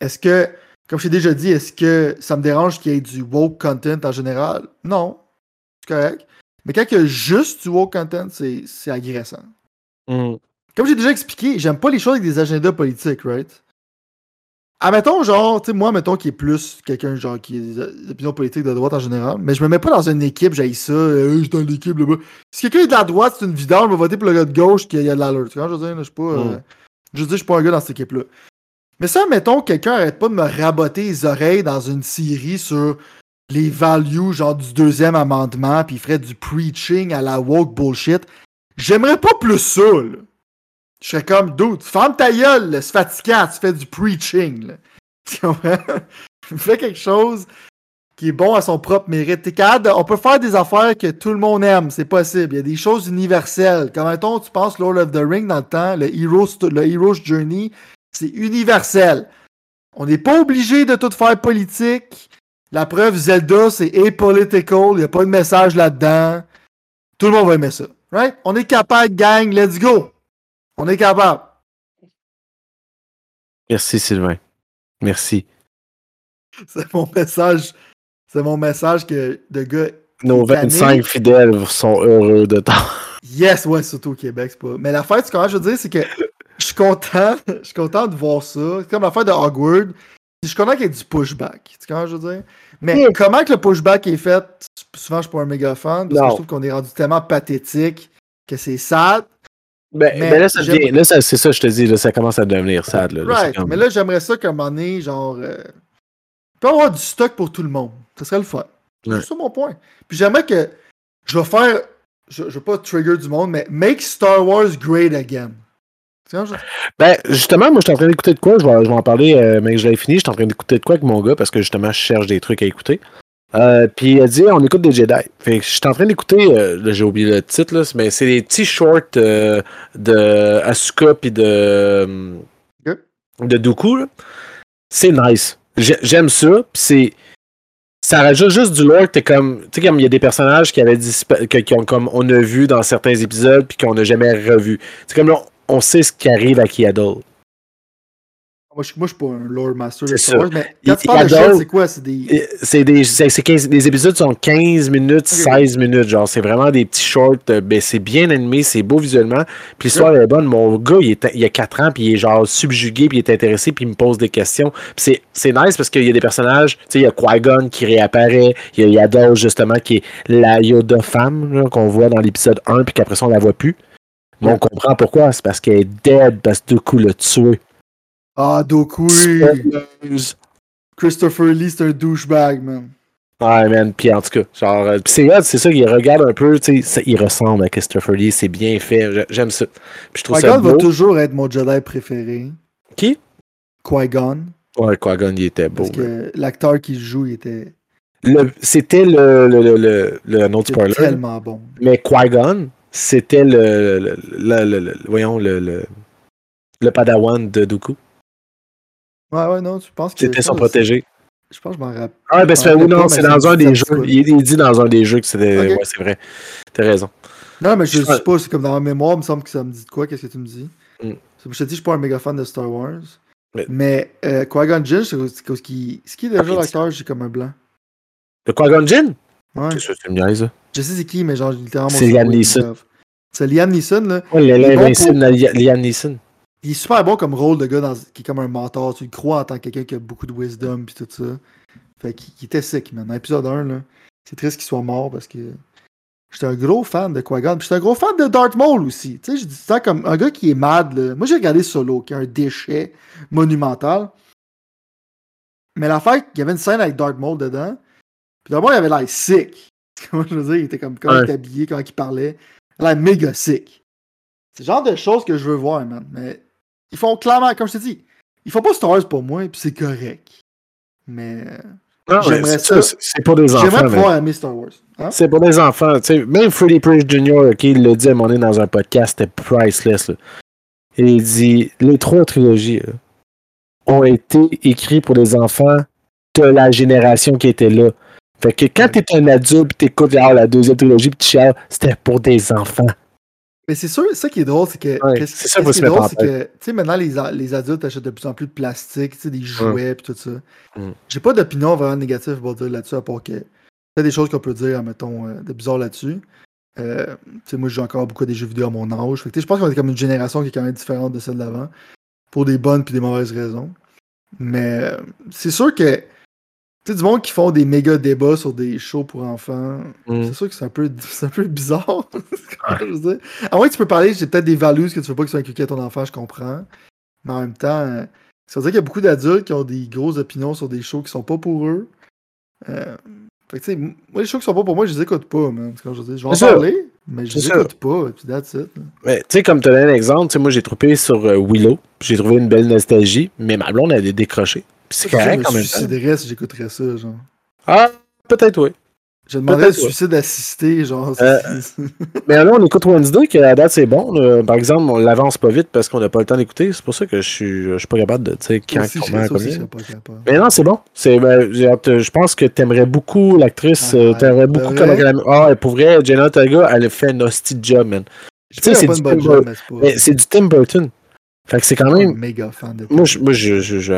est-ce que, comme je t'ai déjà dit, est-ce que ça me dérange qu'il y ait du woke content en général? Non. C'est correct. Mais quand il y a juste du woke content, c'est c'est agressant. Mm. Comme j'ai déjà expliqué, j'aime pas les choses avec des agendas politiques, right? Admettons, genre, tu sais, moi, mettons, qui est plus quelqu'un, genre, qui a des opinions politiques de droite en général, mais je me mets pas dans une équipe, j'ai ça, euh, je suis dans l'équipe, là-bas. Si quelqu'un est de la droite, c'est une vidange, je vais voter pour le gars de gauche qui a de l'alerte. Tu vois, je veux dire, je suis pas. euh, Mm. je veux dire, je suis pas un gars dans cette équipe-là. Mais ça, mettons, quelqu'un arrête pas de me raboter les oreilles dans une série sur les values, genre, du deuxième amendement, puis il ferait du preaching à la woke bullshit. J'aimerais pas plus ça, là. Je serais comme, dude, ferme ta gueule, c'est fatigant, tu fais du preaching, là. Tu? Fais quelque chose qui est bon à son propre mérite. On peut faire des affaires que tout le monde aime, c'est possible. Il y a des choses universelles. Comme mettons, tu penses Lord of the Ring dans le temps, le Hero's, le Hero's Journey, c'est universel. On n'est pas obligé de tout faire politique. La preuve, Zelda, c'est apolitical, il n'y a pas de message là-dedans. Tout le monde va aimer ça. Right? On est capable, gang, let's go! On est capable. Merci, Sylvain. Merci. C'est mon message. C'est mon message que de gars. Nos Cette année- 25 fidèles sont heureux de temps. Yes, ouais, surtout au Québec, c'est pas. Mais l'affaire, tu comprends, je veux dire, c'est que je suis content. Je suis content de voir ça. C'est comme l'affaire de Hogwarts. Je suis content qu'il y ait du pushback. Tu comprends, je veux dire? Mais comment que le pushback est fait, souvent, je suis pas un méga fan. Parce que je trouve qu'on est rendu tellement pathétique que c'est sad. Ben, Mais ben là, ça devient- là, ça- c'est ça, je te dis, là, ça commence à devenir sad. Là, Right. Mais là, j'aimerais ça qu'à un moment donné, genre. euh, peut avoir du stock pour tout le monde. Ce serait le fun. Ouais. C'est ça mon point. Puis j'aimerais que. Je vais faire je, je veux pas trigger du monde, mais make Star Wars great again. Ben, justement, moi, je suis en train d'écouter de quoi? Je vais, je vais en parler, euh, mais que je l'ai fini. Je suis en train d'écouter de quoi avec mon gars parce que justement, je cherche des trucs à écouter. Euh, puis a dit, on écoute des Jedi. Fait que je suis en train d'écouter, euh, j'ai oublié le titre, là, mais c'est des petits shorts euh, de Asuka puis de, de Dooku. C'est nice. J'ai- J'aime ça. Puis c'est. Ça rajoute juste du lore t'es comme. Comme il y a des personnages qui avaient qui ont, comme on a vu dans certains épisodes puis qu'on n'a jamais revu. C'est comme là, on sait ce qui arrive à Kiadol. Moi, je, moi, je suis pas un lore master de C'est Star ça. Wars, mais quand tu parles de c'est quoi? C'est des. C'est des, c'est, c'est 15 les épisodes sont 15 minutes, 16 minutes. Genre, c'est vraiment des petits shorts. euh, Ben, c'est bien animé, c'est beau visuellement. Puis l'histoire est bonne. Mon gars, il, est, il a 4 ans, puis il est genre subjugué, puis il est intéressé, puis il me pose des questions. Puis c'est, c'est nice parce qu'il y a des personnages. Tu sais, il y a Qui-Gon qui réapparaît. Il y a Yaddle, justement, qui est la Yoda femme, qu'on voit dans l'épisode 1, puis qu'après ça, on la voit plus. Mais on comprend pourquoi. C'est parce qu'elle est dead, parce que Dooku l'a tué. Ah, Doku, Spoilers. Christopher Lee, c'est un douchebag, man. Ouais, man. Puis en tout cas, genre, euh, c'est c'est ça, il regarde un peu, tu sais, il ressemble à Christopher Lee, c'est bien fait, j'aime ça. Puis je trouve ça Qui-Gon va beau. toujours être mon Jedi préféré. Qui? Qui-Gon. Ouais, Qui-Gon, il était beau. Parce que l'acteur qui joue, il était, Le- C'était le, le, le, le, le- tellement bon. mais Qui-Gon, c'était le, le, le, le- le- voyons, le, le, le padawan de Dooku. Ouais, ouais, non, tu penses que. C'était pense- protégé. Je pense que je m'en rappelle. Ah, ben c'est oui, non, c'est dans un des jeux. Il, il dit dans un des jeux que c'était. Ouais, c'est vrai. T'as raison. Non, mais je Je sais pas, c'est comme dans ma mémoire, il me semble que ça me dit de quoi, qu'est-ce que tu me dis. Mm. Je te dis, je suis pas un méga fan de Star Wars. Mais- Mais euh, Qui-Gon Jinn, c'est cause qui. Qui déjà Ah, l'acteur J'ai comme un blanc. Le Qui-Gon Jinn? Ouais. C'est ça, c'est une niaise. Je sais c'est qui, mais genre, littéralement. C'est Liam Neeson. C'est Liam Neeson, là. Ouais, est l'invincible Liam Neeson. Il est super bon comme rôle de gars dans- qui est comme un mentor. Tu le crois en tant que quelqu'un qui a beaucoup de wisdom puis tout ça. Fait qu'il était sick, man. Dans l'épisode 1, là, c'est triste qu'il soit mort parce que j'étais un gros fan de Qui-Gon. Puis j'étais un gros fan de Darth Maul aussi. Tu sais, je dis ça comme un gars qui est mad. Là. Moi, j'ai regardé Solo, qui est un déchet monumental. Mais l'affaire, il y avait une scène avec Darth Maul dedans. Puis d'abord, il avait l'air sick. Comment je veux dire, il était comme, comment il était habillé, comment il parlait. Il a l'air méga sick. C'est le genre de choses que je veux voir, man. Mais ils font clairement, comme je te dis, ils font pas Star Wars pour moi, puis c'est correct. Mais Non, J'aimerais mais ça. c'est- pour des j'aimerais enfants. mais- pouvoir aimer Star Wars. Hein? C'est pour des enfants. Même Freddie Prinze Jr., il l'a dit à un moment donné dans un podcast, c'était priceless. là. Et il dit les trois trilogies là, ont été écrits pour des enfants de la génération qui était là. Fait que quand t'es un adulte t'écoutes ah, la deuxième trilogie pis tu chiales, c'était pour des enfants. Mais c'est sûr, ça qui est drôle, c'est que. Ouais, c'est ça qui est drôle, c'est que, tu sais, maintenant, les, les adultes achètent de plus en plus de plastique, tu sais, des jouets et tout ça. Mm. J'ai pas d'opinion vraiment négative pour dire là-dessus, à part que. Il y a des choses qu'on peut dire, mettons, euh, de bizarre là-dessus. Euh, tu sais, moi, je joue encore beaucoup à des jeux vidéo à mon âge. Fait que, tu sais, je pense qu'on est comme une génération qui est quand même différente de celle d'avant. Pour des bonnes puis des mauvaises raisons. Mais euh, c'est sûr que. Tu sais, du monde qui font des méga débats sur des shows pour enfants. Mm. C'est sûr que c'est un peu, c'est un peu bizarre. je veux dire. À moins que tu peux parler, j'ai peut-être des values que tu veux pas qu'ils soient inculqués à ton enfant, je comprends. Mais en même temps, euh, ça veut dire qu'il y a beaucoup d'adultes qui ont des grosses opinions sur des shows qui sont pas pour eux. Euh, fait que tu sais, moi, les shows qui sont pas pour moi, je les écoute pas, man. Je veux dire? Je vais en parler, mais je les écoute pas, et puis that's it. là. Mais tu sais, comme tu donné un exemple, tu sais, moi j'ai troupé sur euh, Willow, j'ai trouvé une belle nostalgie, mais ma blonde elle est décrochée. C'est Je correct en même temps. suiciderais si j'écouterais ça, genre. Ah, peut-être oui. Je demanderais le Peut-être, ouais. suicide assisté, genre. Euh, Mais là, on écoute Wednesday, que la date c'est bon. là. Par exemple, on l'avance pas vite parce qu'on n'a pas le temps d'écouter. C'est pour ça que je suis, je suis pas capable de, tu sais, quand, aussi, je comment, aussi, je pas capable. Mais non, c'est bon. C'est, ben, je pense que t'aimerais beaucoup l'actrice. Ah, euh, t'aimerais beaucoup vrai? comme Ah, et pour vrai, Jenna Ortega, elle a fait un hostie job, man. Je tu sais, du Tim c'est du Tim Burton. Fait que c'est quand Je suis pas même. un méga fan de Moi, je, moi je, je, je,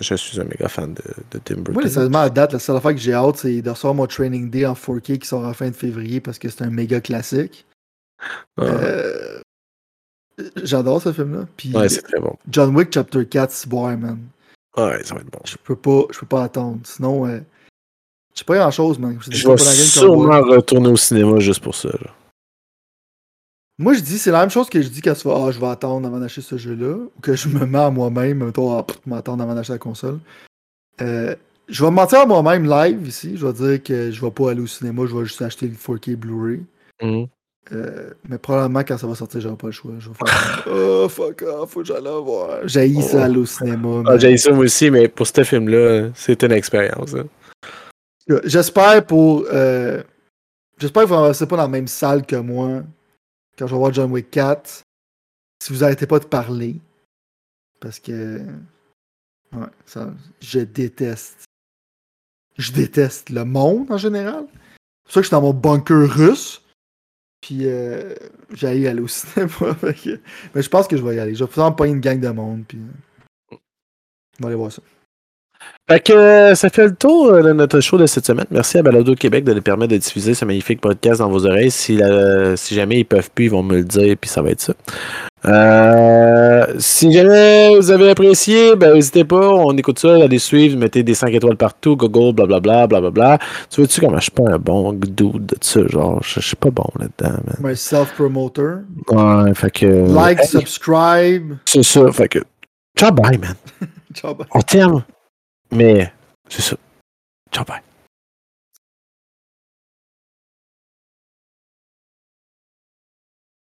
je suis un méga fan de, de Tim Burton. Moi, sérieusement, à date, la seule affaire que j'ai hâte, c'est de recevoir mon Training Day en 4K qui sort à la fin de février parce que c'est un méga classique. Ah, Euh, J'adore ce film-là. Ouais, c'est très bon. John Wick Chapter 4, c'est man. Ouais, ça va être bon. Je peux pas, je peux pas attendre. Sinon, euh, je sais pas grand-chose, man. Je vais sûrement retourner au cinéma juste pour ça. là. Moi, je dis, c'est la même chose que je dis quand tu vas, ah, je vais attendre avant d'acheter ce jeu-là, ou que je me mets à moi-même, mettons, ah, m'attendre avant d'acheter la console. Euh, je vais me mentir à moi-même live ici. Je vais dire que je vais pas aller au cinéma, je vais juste acheter le 4K Blu-ray. Mhm. Euh, mais probablement quand ça va sortir, j'aurai pas le choix. Je vais faire Oh fuck off, faut que j'aille voir. J'ai ça aller au cinéma. Ah, J'ai ça moi aussi, mais pour ce film-là, c'est une expérience. hein. J'espère pour. euh, J'espère que vous ne pas dans la même salle que moi quand je vais voir John Wick 4. Si vous arrêtez pas de parler. Parce que. Ça. Je déteste. Je déteste le monde en général. C'est pour ça que je suis dans mon bunker russe. Puis euh, j'allais aller au cinéma. Mais je pense que je vais y aller. Je vais faire une gang de monde. Puis. euh, On va aller voir ça. Fait que euh, ça fait le tour euh, de notre show de cette semaine. Merci à Balado Québec de nous permettre de diffuser ce magnifique podcast dans vos oreilles. Si, la- si jamais ils peuvent plus, ils vont me le dire, puis ça va être ça. Euh, si jamais vous avez apprécié, ben n'hésitez pas, on écoute ça, allez suivre, mettez des 5 étoiles partout, Google, blablabla, blablabla. Tu vois-tu comment je suis pas un bon dude de ça, genre, je je suis pas bon là-dedans, man. My self-promoter. Ouais, fait que... Like, Hey, subscribe. C'est ça, fait que... Ciao, bye, man. Ciao, bye. On t'aime, 咩？就是，做咩？